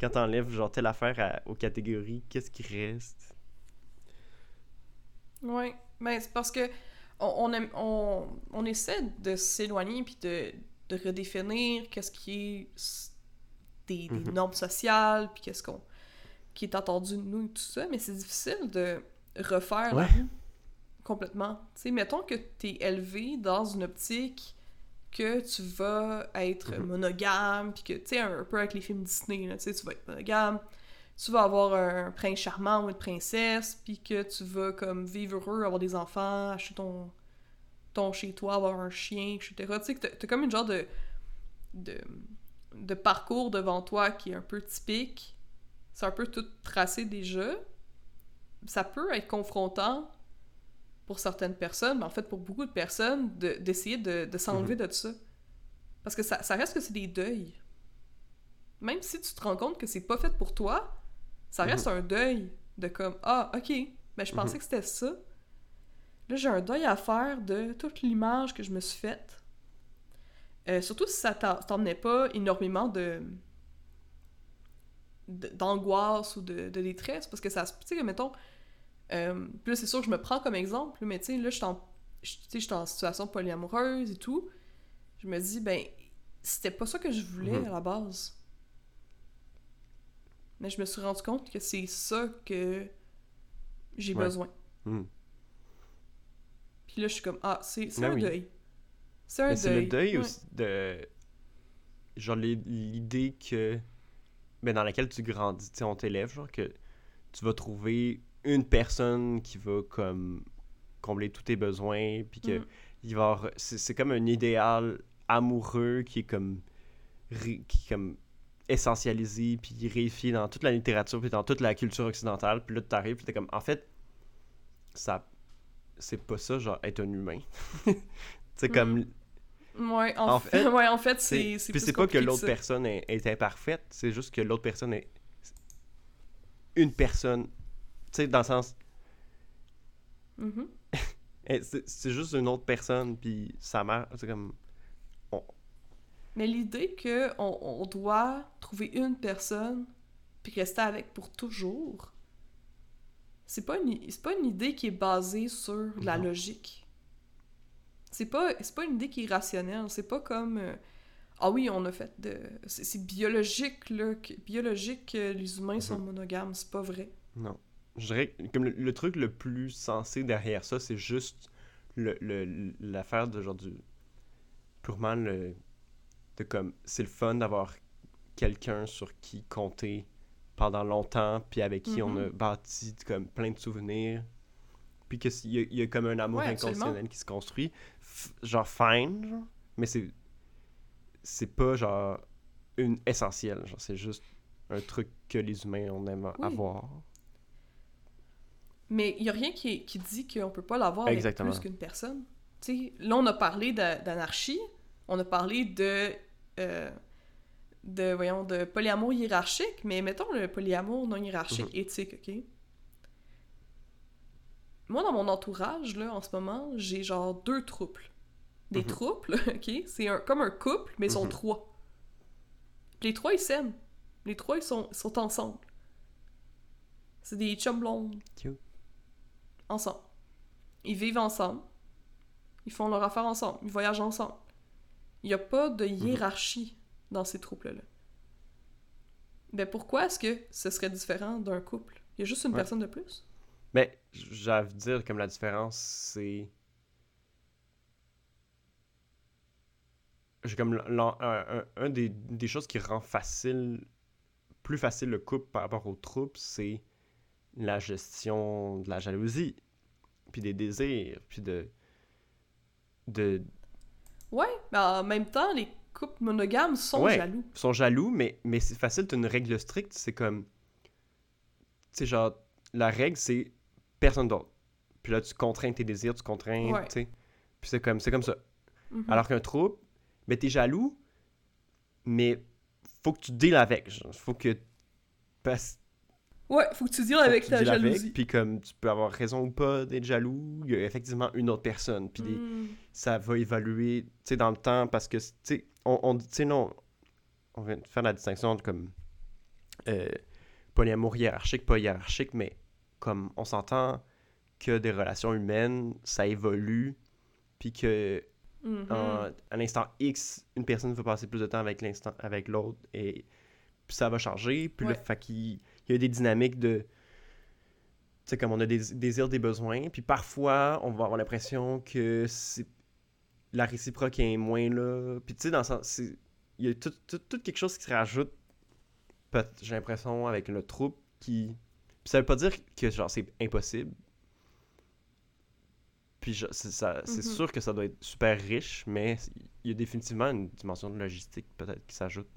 Quand t'enlèves, genre, telle affaire à- aux catégories, qu'est-ce qui reste? Ouais, ben c'est parce que on, on, aime- on, on essaie de s'éloigner puis de, de redéfinir qu'est-ce qui est des, des Mhm. normes sociales puis qu'est-ce qu'on qui est attendu de nous et tout ça, mais c'est difficile de refaire Ouais. complètement. Tu sais, mettons que t'es élevé dans une optique que tu vas être Mhm. monogame puis que tu sais un peu avec les films Disney là, tu sais tu vas être monogame tu vas avoir un prince charmant ou une princesse, puis que tu vas comme vivre heureux, avoir des enfants, acheter ton, ton chez toi, avoir un chien, etc. Tu sais que t'as- t'as comme une genre de, de, de parcours devant toi qui est un peu typique. C'est un peu tout tracé déjà. Ça peut être confrontant pour certaines personnes, mais en fait pour beaucoup de personnes, de- d'essayer de, de s'enlever de ça. Parce que ça, ça reste que c'est des deuils. Même si tu te rends compte que c'est pas fait pour toi, ça reste un deuil De comme, ah, ok, ben je pensais Mhm. que c'était ça. Là, j'ai un deuil à faire de toute l'image que je me suis faite. Euh, surtout si ça t'emmenait pas énormément de- d'angoisse ou de, de détresse, parce que ça se... Tu sais, mettons... euh, puis là, c'est sûr que je me prends comme exemple, mais tu sais, là, je suis en, en situation polyamoureuse et tout. Je me dis, ben, c'était pas ça que je voulais Mhm. à la base. Mais je me suis rendu compte que c'est ça que j'ai Ouais. besoin. Hmm. Puis là, je suis comme, ah, c'est Ben un oui. deuil. C'est un Mais deuil. c'est le deuil Ouais. aussi de. Genre l'idée que. Ben, dans laquelle tu grandis, tu sais, on t'élève, genre que tu vas trouver une personne qui va comme combler tous tes besoins, puis que Mm. il va avoir- c'est c'est comme un idéal amoureux qui est comme qui est comme essentialisé puis réifié dans toute la littérature puis dans toute la culture occidentale puis là tu arrives puis t'es comme en fait ça c'est pas ça genre être un humain tu sais comme Ouais, en, En fait, ouais, en fait, c'est puis c'est pas que l'autre personne est, est imparfaite c'est juste que l'autre personne est une personne tu sais dans le sens Mhm. eh, c'est juste une autre personne puis ça marche c'est comme Mais l'idée que on, on doit trouver une personne puis rester avec pour toujours, c'est pas une, c'est pas une idée qui est basée sur la Non. logique. C'est pas, pas une idée qui est rationnelle. C'est pas comme euh, ah oui, on a fait de. C'est biologique, là. que- biologique que les humains sont Mhm. monogames. C'est pas vrai. Non. Je dirais que comme le, le truc le plus sensé derrière ça, c'est juste le, le- l'affaire de genre du. Purement le. De comme. C'est le fun d'avoir quelqu'un sur qui compter pendant longtemps, puis avec qui on a Mhm. bâti comme plein de souvenirs. Puis qu'il y, y a comme un amour Ouais, inconditionnel qui se construit. F- genre fine, genre. Mais c'est. C'est pas genre. Une essentielle. Genre, c'est juste un truc que les humains on aime Oui. avoir. Mais il y a rien qui, qui dit qu'on peut pas l'avoir avec plus qu'une personne. Tu sais, là, on a parlé d'anarchie, on a parlé de, euh, de, voyons, de polyamour hiérarchique, mais mettons le polyamour non hiérarchique, Mhm. éthique, OK? Moi, dans mon entourage, là, en ce moment, j'ai genre deux trouples. Des Mhm. trouples, OK? C'est un, comme un couple, mais ils sont Mhm. trois. Les trois, ils s'aiment. Les trois, ils sont, sont ensemble. C'est des chums blondes Cute. ensemble. Ils vivent ensemble. Ils font leur affaire ensemble. Ils voyagent ensemble. Il n'y a pas de hiérarchie dans ces trouples-là. Ben pourquoi est-ce que ce serait différent d'un couple? Il y a juste une Ouais. personne de plus? Mais j'ai de dire comme la différence, c'est. J'ai comme un, un- un des, des choses qui rend facile, plus facile le couple par rapport aux troupes, c'est la gestion de la jalousie, puis des désirs, puis de. de Ouais, mais en même temps, les couples monogames sont Ouais. jaloux. sont jaloux, mais, mais c'est facile, t'as une règle stricte, c'est comme. Tu sais, genre, la règle, c'est personne d'autre. Puis là, tu contrains tes désirs, tu contrains, Ouais. tu sais. Puis c'est comme, comme ça. Mhm. Alors qu'un trouble, mais t'es jaloux, mais faut que tu deals avec. genre. Faut que. Parce, Ouais, faut que tu deals avec tu ta deals avec, jalousie. puis comme tu peux avoir raison ou pas d'être jaloux, il y a effectivement une autre personne. Puis des- Mm. ça va évoluer, tu sais, dans le temps, parce que, tu sais, on, on, tu sais, non, on vient de faire la distinction entre comme euh, polyamour hiérarchique, pas hiérarchique, mais comme on s'entend que des relations humaines, ça évolue, puis que Mhm. en- à l'instant X, une personne va passer plus de temps avec l'instant avec l'autre, et puis ça va changer, puis là, fait qu'il il y a des dynamiques de... Tu sais, comme on a des désirs, des besoins, puis parfois, on va avoir l'impression que c'est la réciproque est moins là. Puis tu sais, dans le sens, il y a tout, tout- tout quelque chose qui se rajoute, j'ai l'impression, avec le troupe qui... Ça veut pas dire que genre c'est impossible. Puis c'est ça- c'est Mhm. sûr que ça doit être super riche, mais il y a définitivement une dimension de logistique peut-être qui s'ajoute.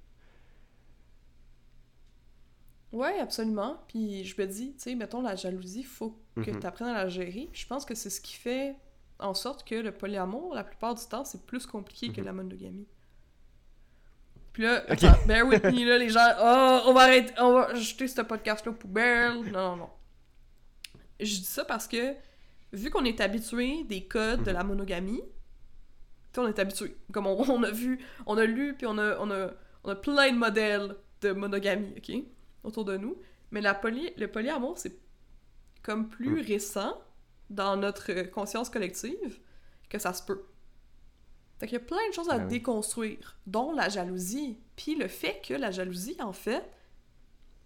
Ouais, absolument. Puis je me dis, tu sais, mettons, la jalousie, faut que Mhm. tu apprennes à la gérer. Puis je pense que c'est ce qui fait en sorte que le polyamour, la plupart du temps, c'est plus compliqué que Mhm. la monogamie. Puis là, bear with me, là, les gens, oh, on va arrêter, on va jeter ce podcast-là aux poubelles. Non, non, non. je dis ça parce que, vu qu'on est habitué des codes de la monogamie, tu sais, on est habitué. Comme on, on a vu, on a lu, puis on a, on, a, on a plein de modèles de monogamie, OK? Autour de nous. Mais la poly, le polyamour, c'est comme plus Mm. récent dans notre conscience collective que ça se peut. Fait qu'il y a plein de choses à Ben oui. déconstruire, dont la jalousie. Puis le fait que la jalousie, en fait,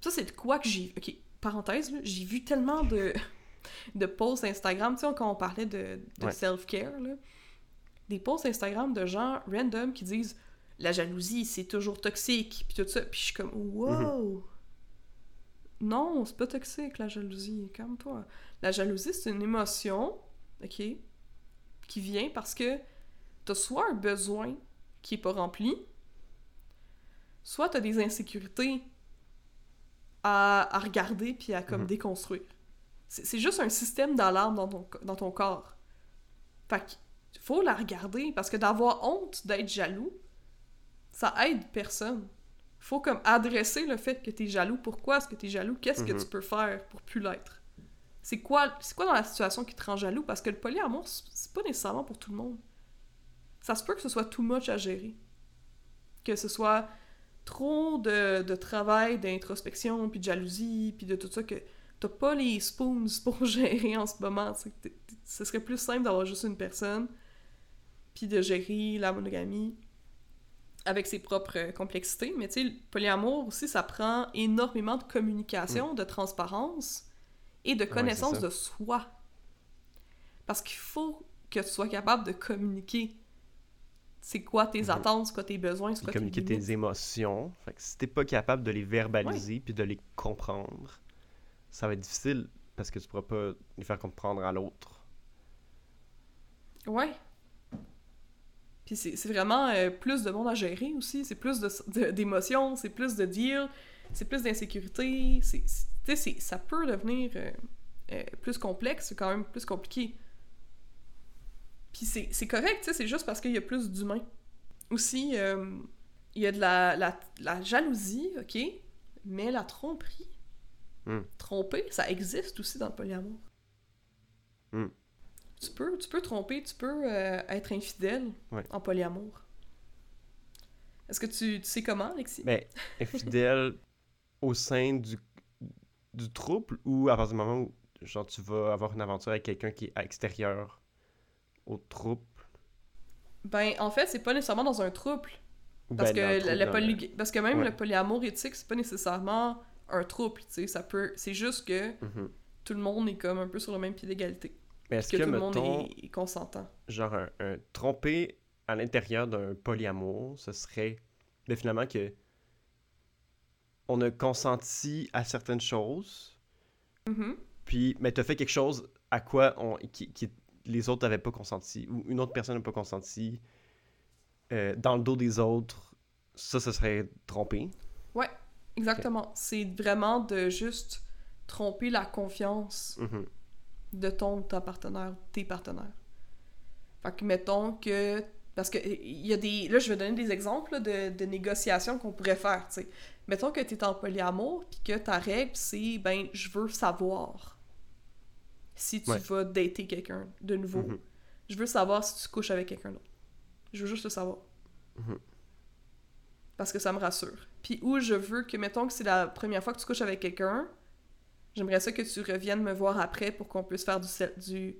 ça c'est de quoi que j'ai... Ok, parenthèse, j'ai vu tellement de, de posts Instagram, tu sais, quand on parlait de, de Ouais. self-care, là, des posts Instagram de gens random qui disent « La jalousie, c'est toujours toxique », puis tout ça. Puis je suis comme « Wow! Non, c'est pas toxique, la jalousie, calme-toi. La jalousie, c'est une émotion, ok, qui vient parce que t'as soit un besoin qui est pas rempli, soit t'as des insécurités à, à regarder puis à comme Mhm. déconstruire. C'est juste un système d'alarme dans ton, dans ton corps. Fait que faut la regarder parce que d'avoir honte d'être jaloux, ça aide personne. Faut comme adresser le fait que t'es jaloux. Pourquoi est-ce que t'es jaloux? Qu'est-ce que Mhm. tu peux faire pour plus l'être? C'est quoi, c'est quoi dans la situation qui te rend jaloux? Parce que le polyamour, c'est pas nécessairement pour tout le monde. Ça se peut que ce soit too much à gérer. Que ce soit trop de, de travail, d'introspection, puis de jalousie, puis de tout ça, que t'as pas les spoons pour gérer en ce moment. tu sais, que t'es- t'es- Ce serait plus simple d'avoir juste une personne, puis de gérer la monogamie avec ses propres complexités. Mais tu sais, polyamour aussi, ça prend énormément de communication, de transparence et de connaissance ça. de soi. Parce qu'il faut que tu sois capable de communiquer c'est quoi tes Mhm. attentes, c'est quoi tes besoins, c'est quoi communiquer tes limites. tes émotions. Fait que si t'es pas capable de les verbaliser puis de les comprendre, ça va être difficile parce que tu pourras pas les faire comprendre à l'autre. Ouais. Puis c'est vraiment euh, plus de monde à gérer aussi, c'est plus de- de- d'émotions, c'est plus de dire, c'est plus d'insécurité, c'est- ça peut devenir euh, euh, plus complexe, c'est quand même plus compliqué. Puis c'est correct, tu sais, c'est juste parce qu'il y a plus d'humains. Aussi, euh, il y a de la, la, la jalousie, ok, mais la tromperie. Hmm. Tromper, ça existe aussi dans le polyamour. Hmm. Tu peux, tu peux tromper, tu peux euh, être infidèle Ouais. en polyamour. Est-ce que tu, tu sais comment, Alexis? Mais infidèle au sein du, du trouble ou à partir du moment où genre, tu vas avoir une aventure avec quelqu'un qui est à extérieur au trouble? Ben, en fait, c'est pas nécessairement dans un trouble. Ou Parce, ben, que, le poly- parce que même Ouais. le polyamour éthique, c'est pas nécessairement un trouble, tu sais. Ça peut... C'est juste que Mhm. tout le monde est comme un peu sur le même pied d'égalité. Mais est-ce Que, que, tout le monde est, est consentant. genre un, un tromper à l'intérieur d'un polyamour, ce serait ben, finalement que on a consenti à certaines choses, Mhm. puis mais t'as fait quelque chose à quoi on, qui, qui- les autres n'avaient pas consenti, ou une autre personne n'a pas consenti euh, dans le dos des autres, ça, ce serait tromper. Ouais, exactement. C'est vraiment de juste tromper la confiance Mhm. de ton ou ta partenaire, tes partenaires. Fait que mettons que. Parce que il y a des. Là, je vais donner des exemples là, de, de négociations qu'on pourrait faire, tu sais. Mettons que t'es en polyamour, puis que ta règle, c'est ben, je veux savoir si tu Ouais. vas dater quelqu'un de nouveau. Mhm. Je veux savoir si tu couches avec quelqu'un d'autre. Je veux juste le savoir. Mhm. Parce que ça me rassure. Puis où je veux que, mettons que c'est la première fois que tu couches avec quelqu'un, j'aimerais ça que tu reviennes me voir après pour qu'on puisse faire du, du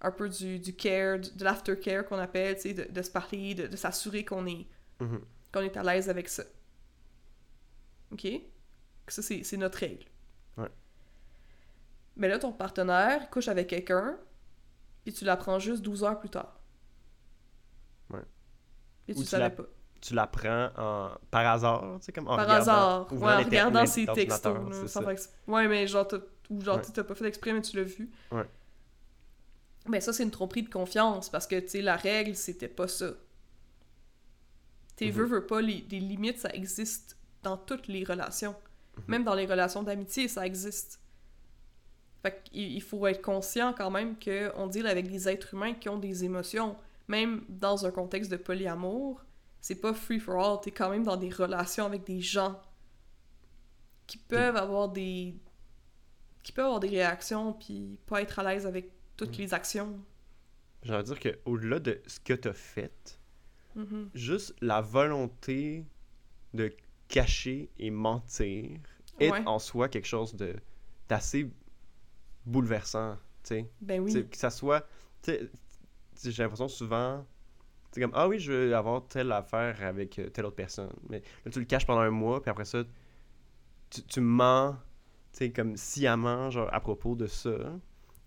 un peu du, du care, du- de l'aftercare qu'on appelle, tu sais, de, de se parler, de, de s'assurer qu'on est, Mhm. qu'on est à l'aise avec ça. OK? Que ça, c'est notre règle. Mais là, ton partenaire couche avec quelqu'un, puis tu l'apprends juste 12 heures plus tard. Ouais. Et Ou tu tu savais pas. Tu l'apprends en... par hasard, tu sais, comme en Par regardant- hasard, ouais, en regardant ses textos. là, sans faire Ouais, mais genre, ou genre, Ouais. tu t'as pas fait exprès, mais tu l'as vu. Ouais. Mais ça, c'est une tromperie de confiance, parce que, tu sais, la règle, c'était pas ça. Tes Mhm. veux, veux pas, les, les limites, ça existe dans toutes les relations. Mhm. Même dans les relations d'amitié, ça existe. Fait qu'il il faut être conscient quand même qu'on deal avec des êtres humains qui ont des émotions. Même dans un contexte de polyamour, c'est pas free for all. T'es quand même dans des relations avec des gens qui peuvent avoir des. qui peut avoir des réactions puis pas être à l'aise avec toutes Mm. les actions. J'ai envie de dire qu'au-delà de ce que t'as fait, Mhm. juste la volonté de cacher et mentir est Ouais. en soi quelque chose de d'assez bouleversant, tu sais. Ben oui. Que ça soit. tu sais, J'ai l'impression souvent. C'est comme, ah oui, je veux avoir telle affaire avec euh, telle autre personne. Mais là, tu le caches pendant un mois, puis après ça, tu, tu mens, tu sais, comme sciemment, genre, à propos de ça.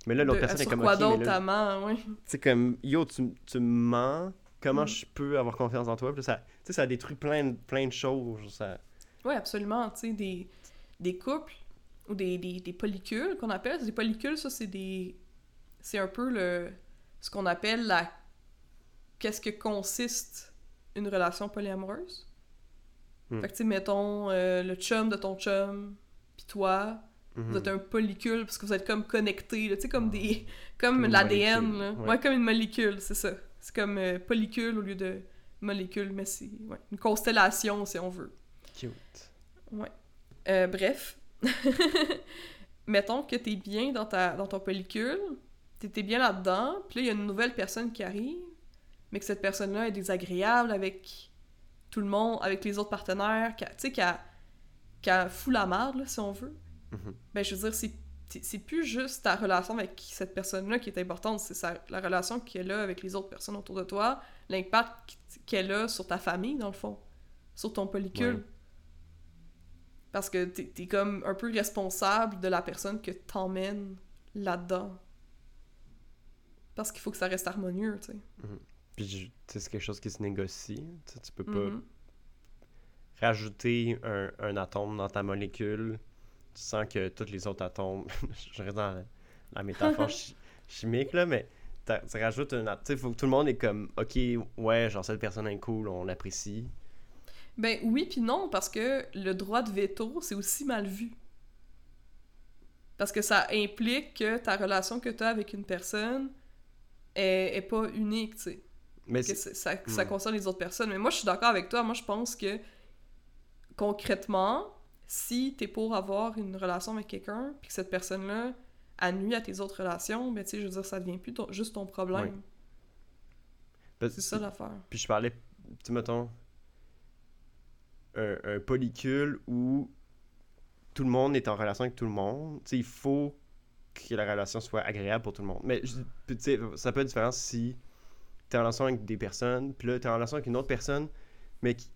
Mais là, l'autre personne est comme, quoi ok, mais d'autre là, t'amants, ouais. c'est comme, yo, tu, tu me mens, comment Mm. je peux avoir confiance en toi? Puis ça, tu sais, ça détruit plein, de- plein de choses. Ça... Oui, absolument. Tu sais, des, des couples ou des, des, des polycules qu'on appelle. Des polycules, ça, c'est des. C'est un peu le. Ce qu'on appelle la. Qu'est-ce que consiste une relation polyamoureuse? Hmm. Fait que, tu sais, mettons, euh, le chum de ton chum, puis toi, Mhm. vous êtes un polycule parce que vous êtes comme connectés, tu sais, comme des. Comme, l'ADN, là. ouais. Ouais. comme une molécule, c'est ça. C'est comme euh, polycule au lieu de molécule, mais c'est ouais, une constellation, si on veut. Cute. Euh, bref. Mettons que t'es bien dans, ta, dans ton pellicule, t'étais bien là-dedans, puis là, il y a une nouvelle personne qui arrive, mais que cette personne-là est désagréable avec tout le monde, avec les autres partenaires, tu sais, qui a, qui a fou la marde, là, si on veut. Mhm. Ben, je veux dire, c'est c'est- plus juste ta relation avec cette personne-là qui est importante, c'est la relation qu'elle a avec les autres personnes autour de toi, l'impact qu'elle a sur ta famille, dans le fond, sur ton pellicule. Ouais. Parce que t'es t'es comme un peu responsable de la personne que t'emmènes là-dedans. Parce qu'il faut que ça reste harmonieux, tu sais. Puis, tu sais, c'est quelque chose qui se négocie. Tu sais, tu peux pas Mhm. rajouter un, un atome dans ta molécule sans que tous les autres atomes. je reste dans la, la métaphore chi- chimique, là, mais tu rajoutes un atome. Tu faut que tout le monde est comme, ok, ouais, genre, cette personne est cool, on l'apprécie. Ben oui puis non, parce que le droit de veto, c'est aussi mal vu. Parce que ça implique que ta relation que tu as avec une personne est, est pas unique, tu sais. Mais que ça, ça Hmm. concerne les autres personnes. Mais moi, je suis d'accord avec toi. Moi, je pense que concrètement, si t'es pour avoir une relation avec quelqu'un, puis que cette personne-là a nuit à tes autres relations, ben tu sais, je veux dire, ça devient plus ton- juste ton problème. C'est ça l'affaire. Puis je parlais, tu mettons, un, un polycule où tout le monde est en relation avec tout le monde. Tu sais, il faut que la relation soit agréable pour tout le monde. Mais je- tu ça peut être différent si tu es en relation avec des personnes, puis là, tu es en relation avec une autre personne, mais qui,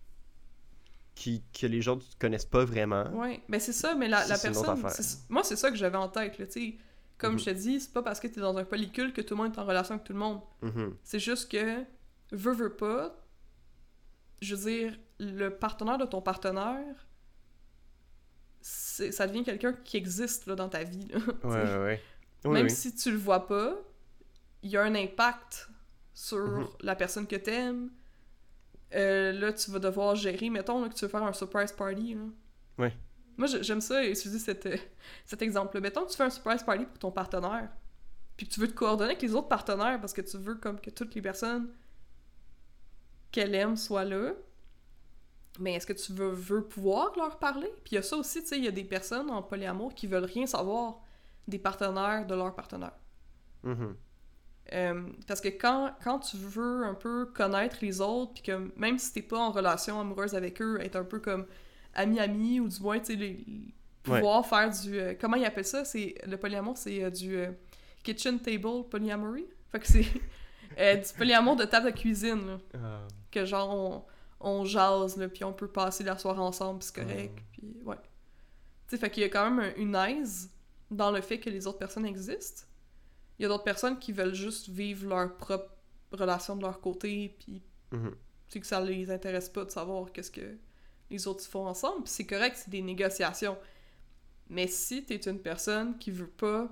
qui- que les gens ne connaissent pas vraiment. Ouais, ben c'est ça, mais la, la personne. Moi, c'est ça que j'avais en tête, là, tu. Comme Mhm. je te dis, c'est pas parce que t'es dans un polycule que tout le monde est en relation avec tout le monde. Mhm. C'est juste que, veux, veux pas, je veux dire, le partenaire de ton partenaire, c'est- ça devient quelqu'un qui existe là, dans ta vie. là. Ouais, ouais, ouais. Oui, Même oui. si tu le vois pas, il y a un impact sur Mhm. la personne que t'aimes. Euh, là, tu vas devoir gérer, mettons là, que tu veux faire un surprise party. Là. Ouais. Moi, j'ai- j'aime ça utiliser cet, euh, cet exemple-là. Mettons que tu fais un surprise party pour ton partenaire, puis que tu veux te coordonner avec les autres partenaires parce que tu veux comme que toutes les personnes qu'elle aime soient là. Mais est-ce que tu veux, veux pouvoir leur parler? Puis il y a ça aussi, tu sais, il y a des personnes en polyamour qui veulent rien savoir des partenaires de leur partenaire. Mhm. Euh, parce que quand, quand tu veux un peu connaître les autres, puis que même si t'es pas en relation amoureuse avec eux, être un peu comme ami-ami, ou du moins, tu sais, pouvoir faire du... euh, comment ils appellent ça? C'est, le polyamour, c'est euh, du kitchen table polyamory? Fait que c'est du polyamour de table de cuisine, là. Ah. Que genre, on, on jase, là, puis on peut passer la soirée ensemble, c'est correct, puis ouais. Tu sais, fait qu'il y a quand même un- une aise dans le fait que les autres personnes existent. Il y a d'autres personnes qui veulent juste vivre leur propre relation de leur côté, puis Mhm. tu sais que ça les intéresse pas de savoir qu'est-ce que les autres font ensemble, puis c'est correct, c'est des négociations. Mais si t'es une personne qui veut pas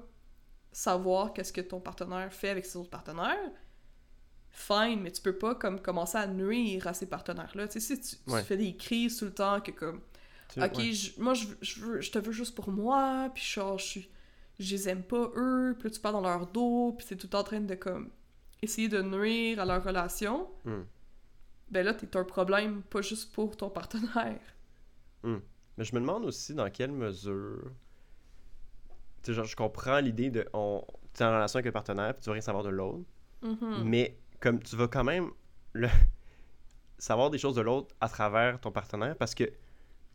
savoir qu'est-ce que ton partenaire fait avec ses autres partenaires, fine, mais tu peux pas comme commencer à nuire à ces partenaires-là. Tu sais, si tu, fais des crises tout le temps, que comme Ok, ouais. je- moi je, je, veux- je te veux juste pour moi, puis genre, je suis. Je les aime pas eux, puis là tu parles dans leur dos, puis t'es tout en train de comme. essayer de nuire à leur relation. Mhm. Ben là, t'es un problème, pas juste pour ton partenaire. Mais je me demande aussi dans quelle mesure tu sais, genre, je comprends l'idée de. On, tu es en relation avec un partenaire, puis tu veux rien savoir de l'autre. Mhm. Mais comme tu vas quand même le... savoir des choses de l'autre à travers ton partenaire, parce que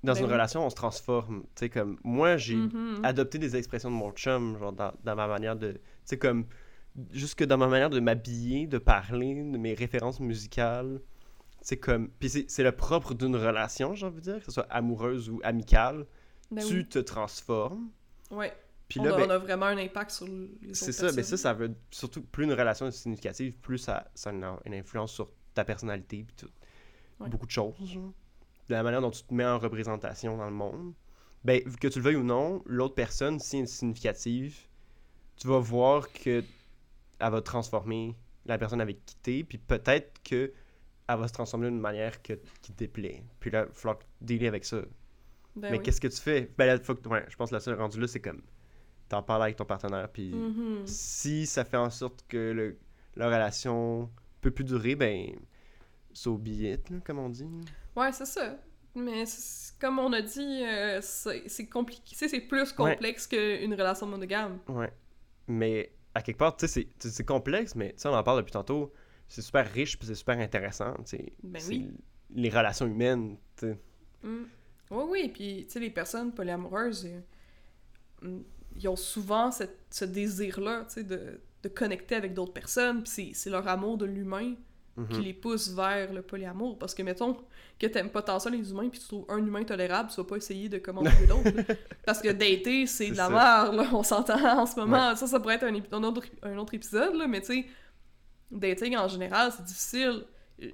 dans Ben une oui. relation, on se transforme. Tu sais, comme moi, j'ai Mhm. adopté des expressions de mon chum, genre dans, dans ma manière de. Tu sais, comme. Jusque dans ma manière de m'habiller, de parler, de mes références musicales. C'est comme. Puis c'est c'est le propre d'une relation, j'ai envie de dire, que ce soit amoureuse ou amicale. Ben tu oui. te transformes. Ouais. Puis on, là, a, ben, on a vraiment un impact sur les c'est ça, mais ça, ça veut. Surtout, plus une relation est significative, plus ça, ça a une, influence sur ta personnalité, puis tout. Ouais. Beaucoup de choses, genre. De la manière dont tu te mets en représentation dans le monde. Ben, que tu le veuilles ou non, l'autre personne, si elle est significative, tu vas voir que elle va transformer la personne avec qui t'es, puis peut-être que elle va se transformer d'une manière que, qui te déplaît. Puis là, il va falloir dealer avec ça. Ben mais oui. qu'est-ce que tu fais? Ben là, faut que- ouais, je pense que la seule rendu là, c'est comme t'en parles avec ton partenaire, puis Mhm. si ça fait en sorte que le- la relation peut plus durer, ben, so be it, là, comme on dit. Ouais, c'est ça. Mais comme on a dit, euh, c'est compliqué. Tu sais, c'est plus complexe qu'une relation monogame. Ouais. Mais à quelque part, tu sais, c'est- complexe, mais tu sais, on en parle depuis tantôt. C'est super riche, puis c'est super intéressant. Ben oui. Les relations humaines, tu sais. Mm. Oui, oui. Puis, tu sais, les personnes polyamoureuses, euh, mm, ils ont souvent cette- ce désir-là, tu sais, de, de connecter avec d'autres personnes. Puis c'est- leur amour de l'humain qui Mhm. les pousse vers le polyamour. Parce que, mettons, que t'aimes pas tant ça les humains, puis tu trouves un humain tolérable, tu vas pas essayer de comment trouver d'autres. Parce que dater, c'est de la merde, là. On s'entend en ce moment. Ça, ça pourrait être un, autre, un autre épisode, là. Mais tu sais, dating en général, c'est difficile.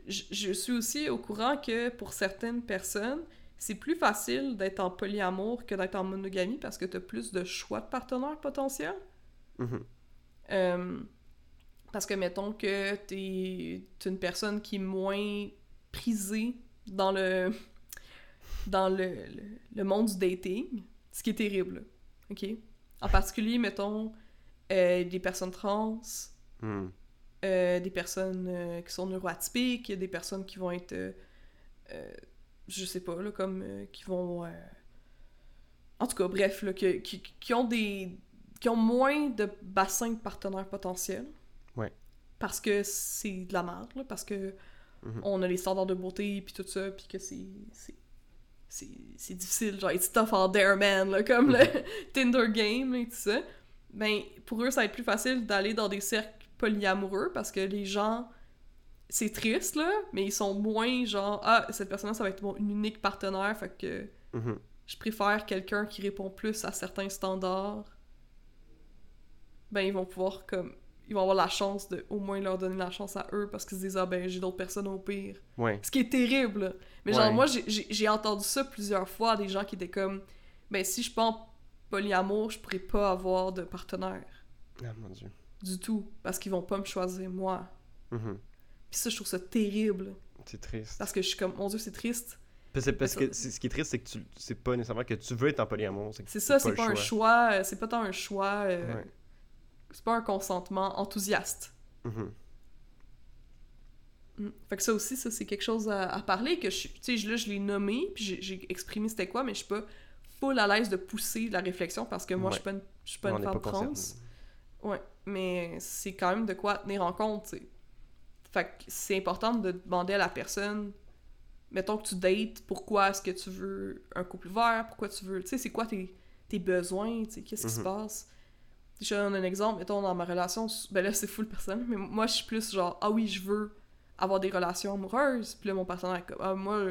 Je, je suis aussi au courant que pour certaines personnes, c'est plus facile d'être en polyamour que d'être en monogamie parce que t'as plus de choix de partenaires potentiels. Mhm. Euh, parce que mettons que t'es t'es une personne qui est moins prisée dans le dans le, le, le monde du dating, ce qui est terrible, ok? En particulier, mettons, euh, des personnes trans, Mhm. euh, des personnes qui sont neuroatypiques, des personnes qui vont être, je sais pas, là, comme, euh, qui vont... euh, En tout cas, bref, là, que- qui, qui ont des... qui ont moins de bassins de partenaires potentiels. Ouais. Parce que c'est de la merde, là, parce que Mhm. on a les standards de beauté, puis tout ça, puis que c'est... c'est- difficile, genre, it's tough out there, man, là, comme le Tinder game, et tout ça. Ben, pour eux, ça va être plus facile d'aller dans des cercles polyamoureux, parce que les gens... C'est triste, là, mais ils sont moins genre, ah, cette personne-là, ça va être mon unique partenaire, fait que Mhm. je préfère quelqu'un qui répond plus à certains standards, ben ils vont pouvoir comme ils vont avoir la chance de au moins leur donner la chance à eux parce qu'ils se disent ah ben j'ai d'autres personnes au pire. Ouais. Ce qui est terrible. là. Mais genre moi j'ai- entendu ça plusieurs fois des gens qui étaient comme ben si je suis pas en polyamour, je pourrais pas avoir de partenaire Ah, mon Dieu. du tout parce qu'ils vont pas me choisir moi. Mhm. Puis ça je trouve ça terrible C'est triste. parce que je suis comme mon dieu c'est triste. Parce, parce ça- que ce qui est triste, c'est que tu, c'est pas nécessairement que tu veux être en polyamour. C'est ça, c'est le pas un choix, euh, c'est pas tant un choix euh, Ouais. c'est pas un consentement enthousiaste. Mhm. Mm. Fait que ça aussi, ça c'est quelque chose à, à parler, que je tu sais, là je l'ai nommé, puis j'ai- exprimé c'était quoi, mais je suis pas full à l'aise de pousser la réflexion parce que moi je suis pas une, je suis pas On une femme pas trans. Ouais, mais c'est quand même de quoi tenir en compte, tu sais. Fait que c'est important de demander à la personne, mettons que tu dates, pourquoi est-ce que tu veux un couple ouvert, pourquoi tu veux, tu sais, c'est quoi tes, tes besoins, tu sais, qu'est-ce qui se Mhm. passe? Je te donne un exemple, mettons dans ma relation, ben là c'est full personnel, mais moi je suis plus genre, ah oui, je veux avoir des relations amoureuses, puis là mon partenaire est comme, ah moi,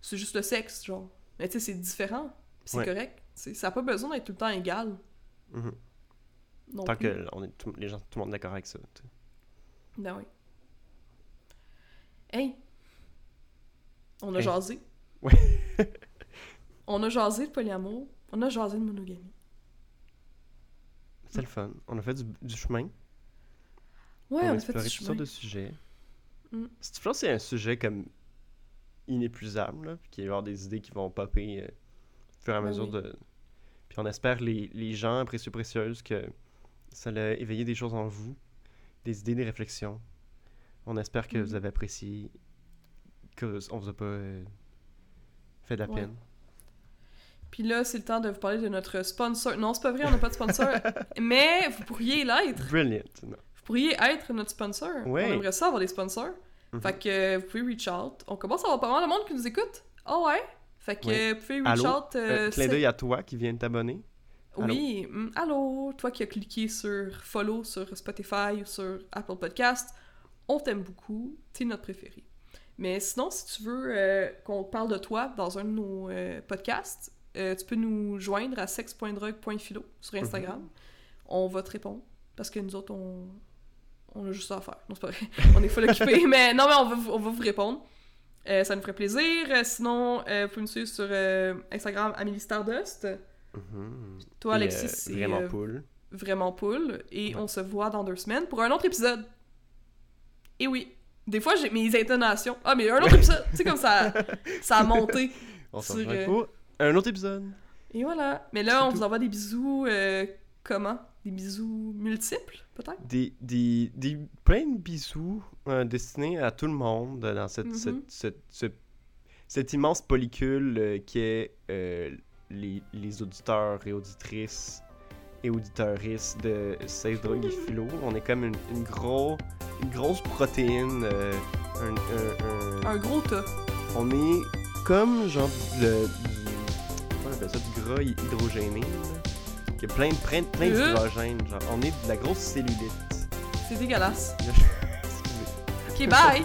c'est juste le sexe, genre. Mais tu sais, c'est différent, c'est Ouais. correct, ça n'a pas besoin d'être tout le temps égal. Mhm. Tant plus. que on est tout- les gens, tout le monde est d'accord avec ça. Ben oui. Hey! On a Hey. jasé. Ouais. on a jasé de polyamour. On a jasé de monogamie. C'est le fun. On a fait du, du chemin. Ouais, on on, a a fait du chemin. sortes de sujets. Mm. Je pense que c'est un sujet comme inépuisable, là, puis qu'il va y avoir des idées qui vont popper euh, au fur et à Ben mesure oui. de... Puis on espère, les, les gens précieux précieuses, que ça a éveillé des choses en vous, des idées, des réflexions. On espère que Mhm. vous avez apprécié, que on vous a pas euh, fait de la Ouais. peine. Puis là, c'est le temps de vous parler de notre sponsor. Non, c'est pas vrai, on n'a pas de sponsor. mais vous pourriez l'être. Brilliant. Non. Vous pourriez être notre sponsor. Ouais. On aimerait ça avoir des sponsors. Mhm. Fait que euh, vous pouvez reach out. On commence à avoir pas mal de monde qui nous écoute. Ah ouais? Fait que Oui. euh, vous pouvez reach Allô? out. Euh, clin d'œil à toi qui viens de t'abonner. Oui, mm, allô, toi qui as cliqué sur follow sur Spotify ou sur Apple Podcast, on t'aime beaucoup, t'es notre préféré. Mais sinon, si tu veux euh, qu'on parle de toi dans un de nos euh, podcasts, euh, tu peux nous joindre à sex.drug.philo sur Instagram. On va te répondre parce que nous autres, on, on a juste ça à faire. Non, c'est pas vrai. on est full occupés, mais non, mais on va, on va vous répondre. Ça nous ferait plaisir. Sinon, vous pouvez nous suivre sur Instagram, Amélie Stardust. Mhm. Toi, Alexis, c'est vraiment cool. vraiment poule. Et Ouais. on se voit dans deux semaines pour un autre épisode. Et oui, des fois j'ai mes intonations. Ah, mais un autre épisode, tu sais, comme ça, ça a monté. On se sur, euh, un autre épisode. Et voilà. Mais là, on tout. vous envoie des bisous. euh, comment? Des bisous multiples, peut-être? Des, des, des plein de bisous euh, destinés à tout le monde dans cette, Mhm. cette, cette, ce- cette immense polycule qui est les, les auditeurs et auditrices et auditeuristes de Sex Drogue et Philo. On est comme une, une, gros, une grosse protéine. euh, un, un- un- Un gros tas. on est comme genre le, du, comment on appelle ça, du gras hy- hydrogéné. là, Qui a plein, plein, plein Euh. d'hydrogène. Genre, on est de la grosse cellulite. C'est dégueulasse. Ok, bye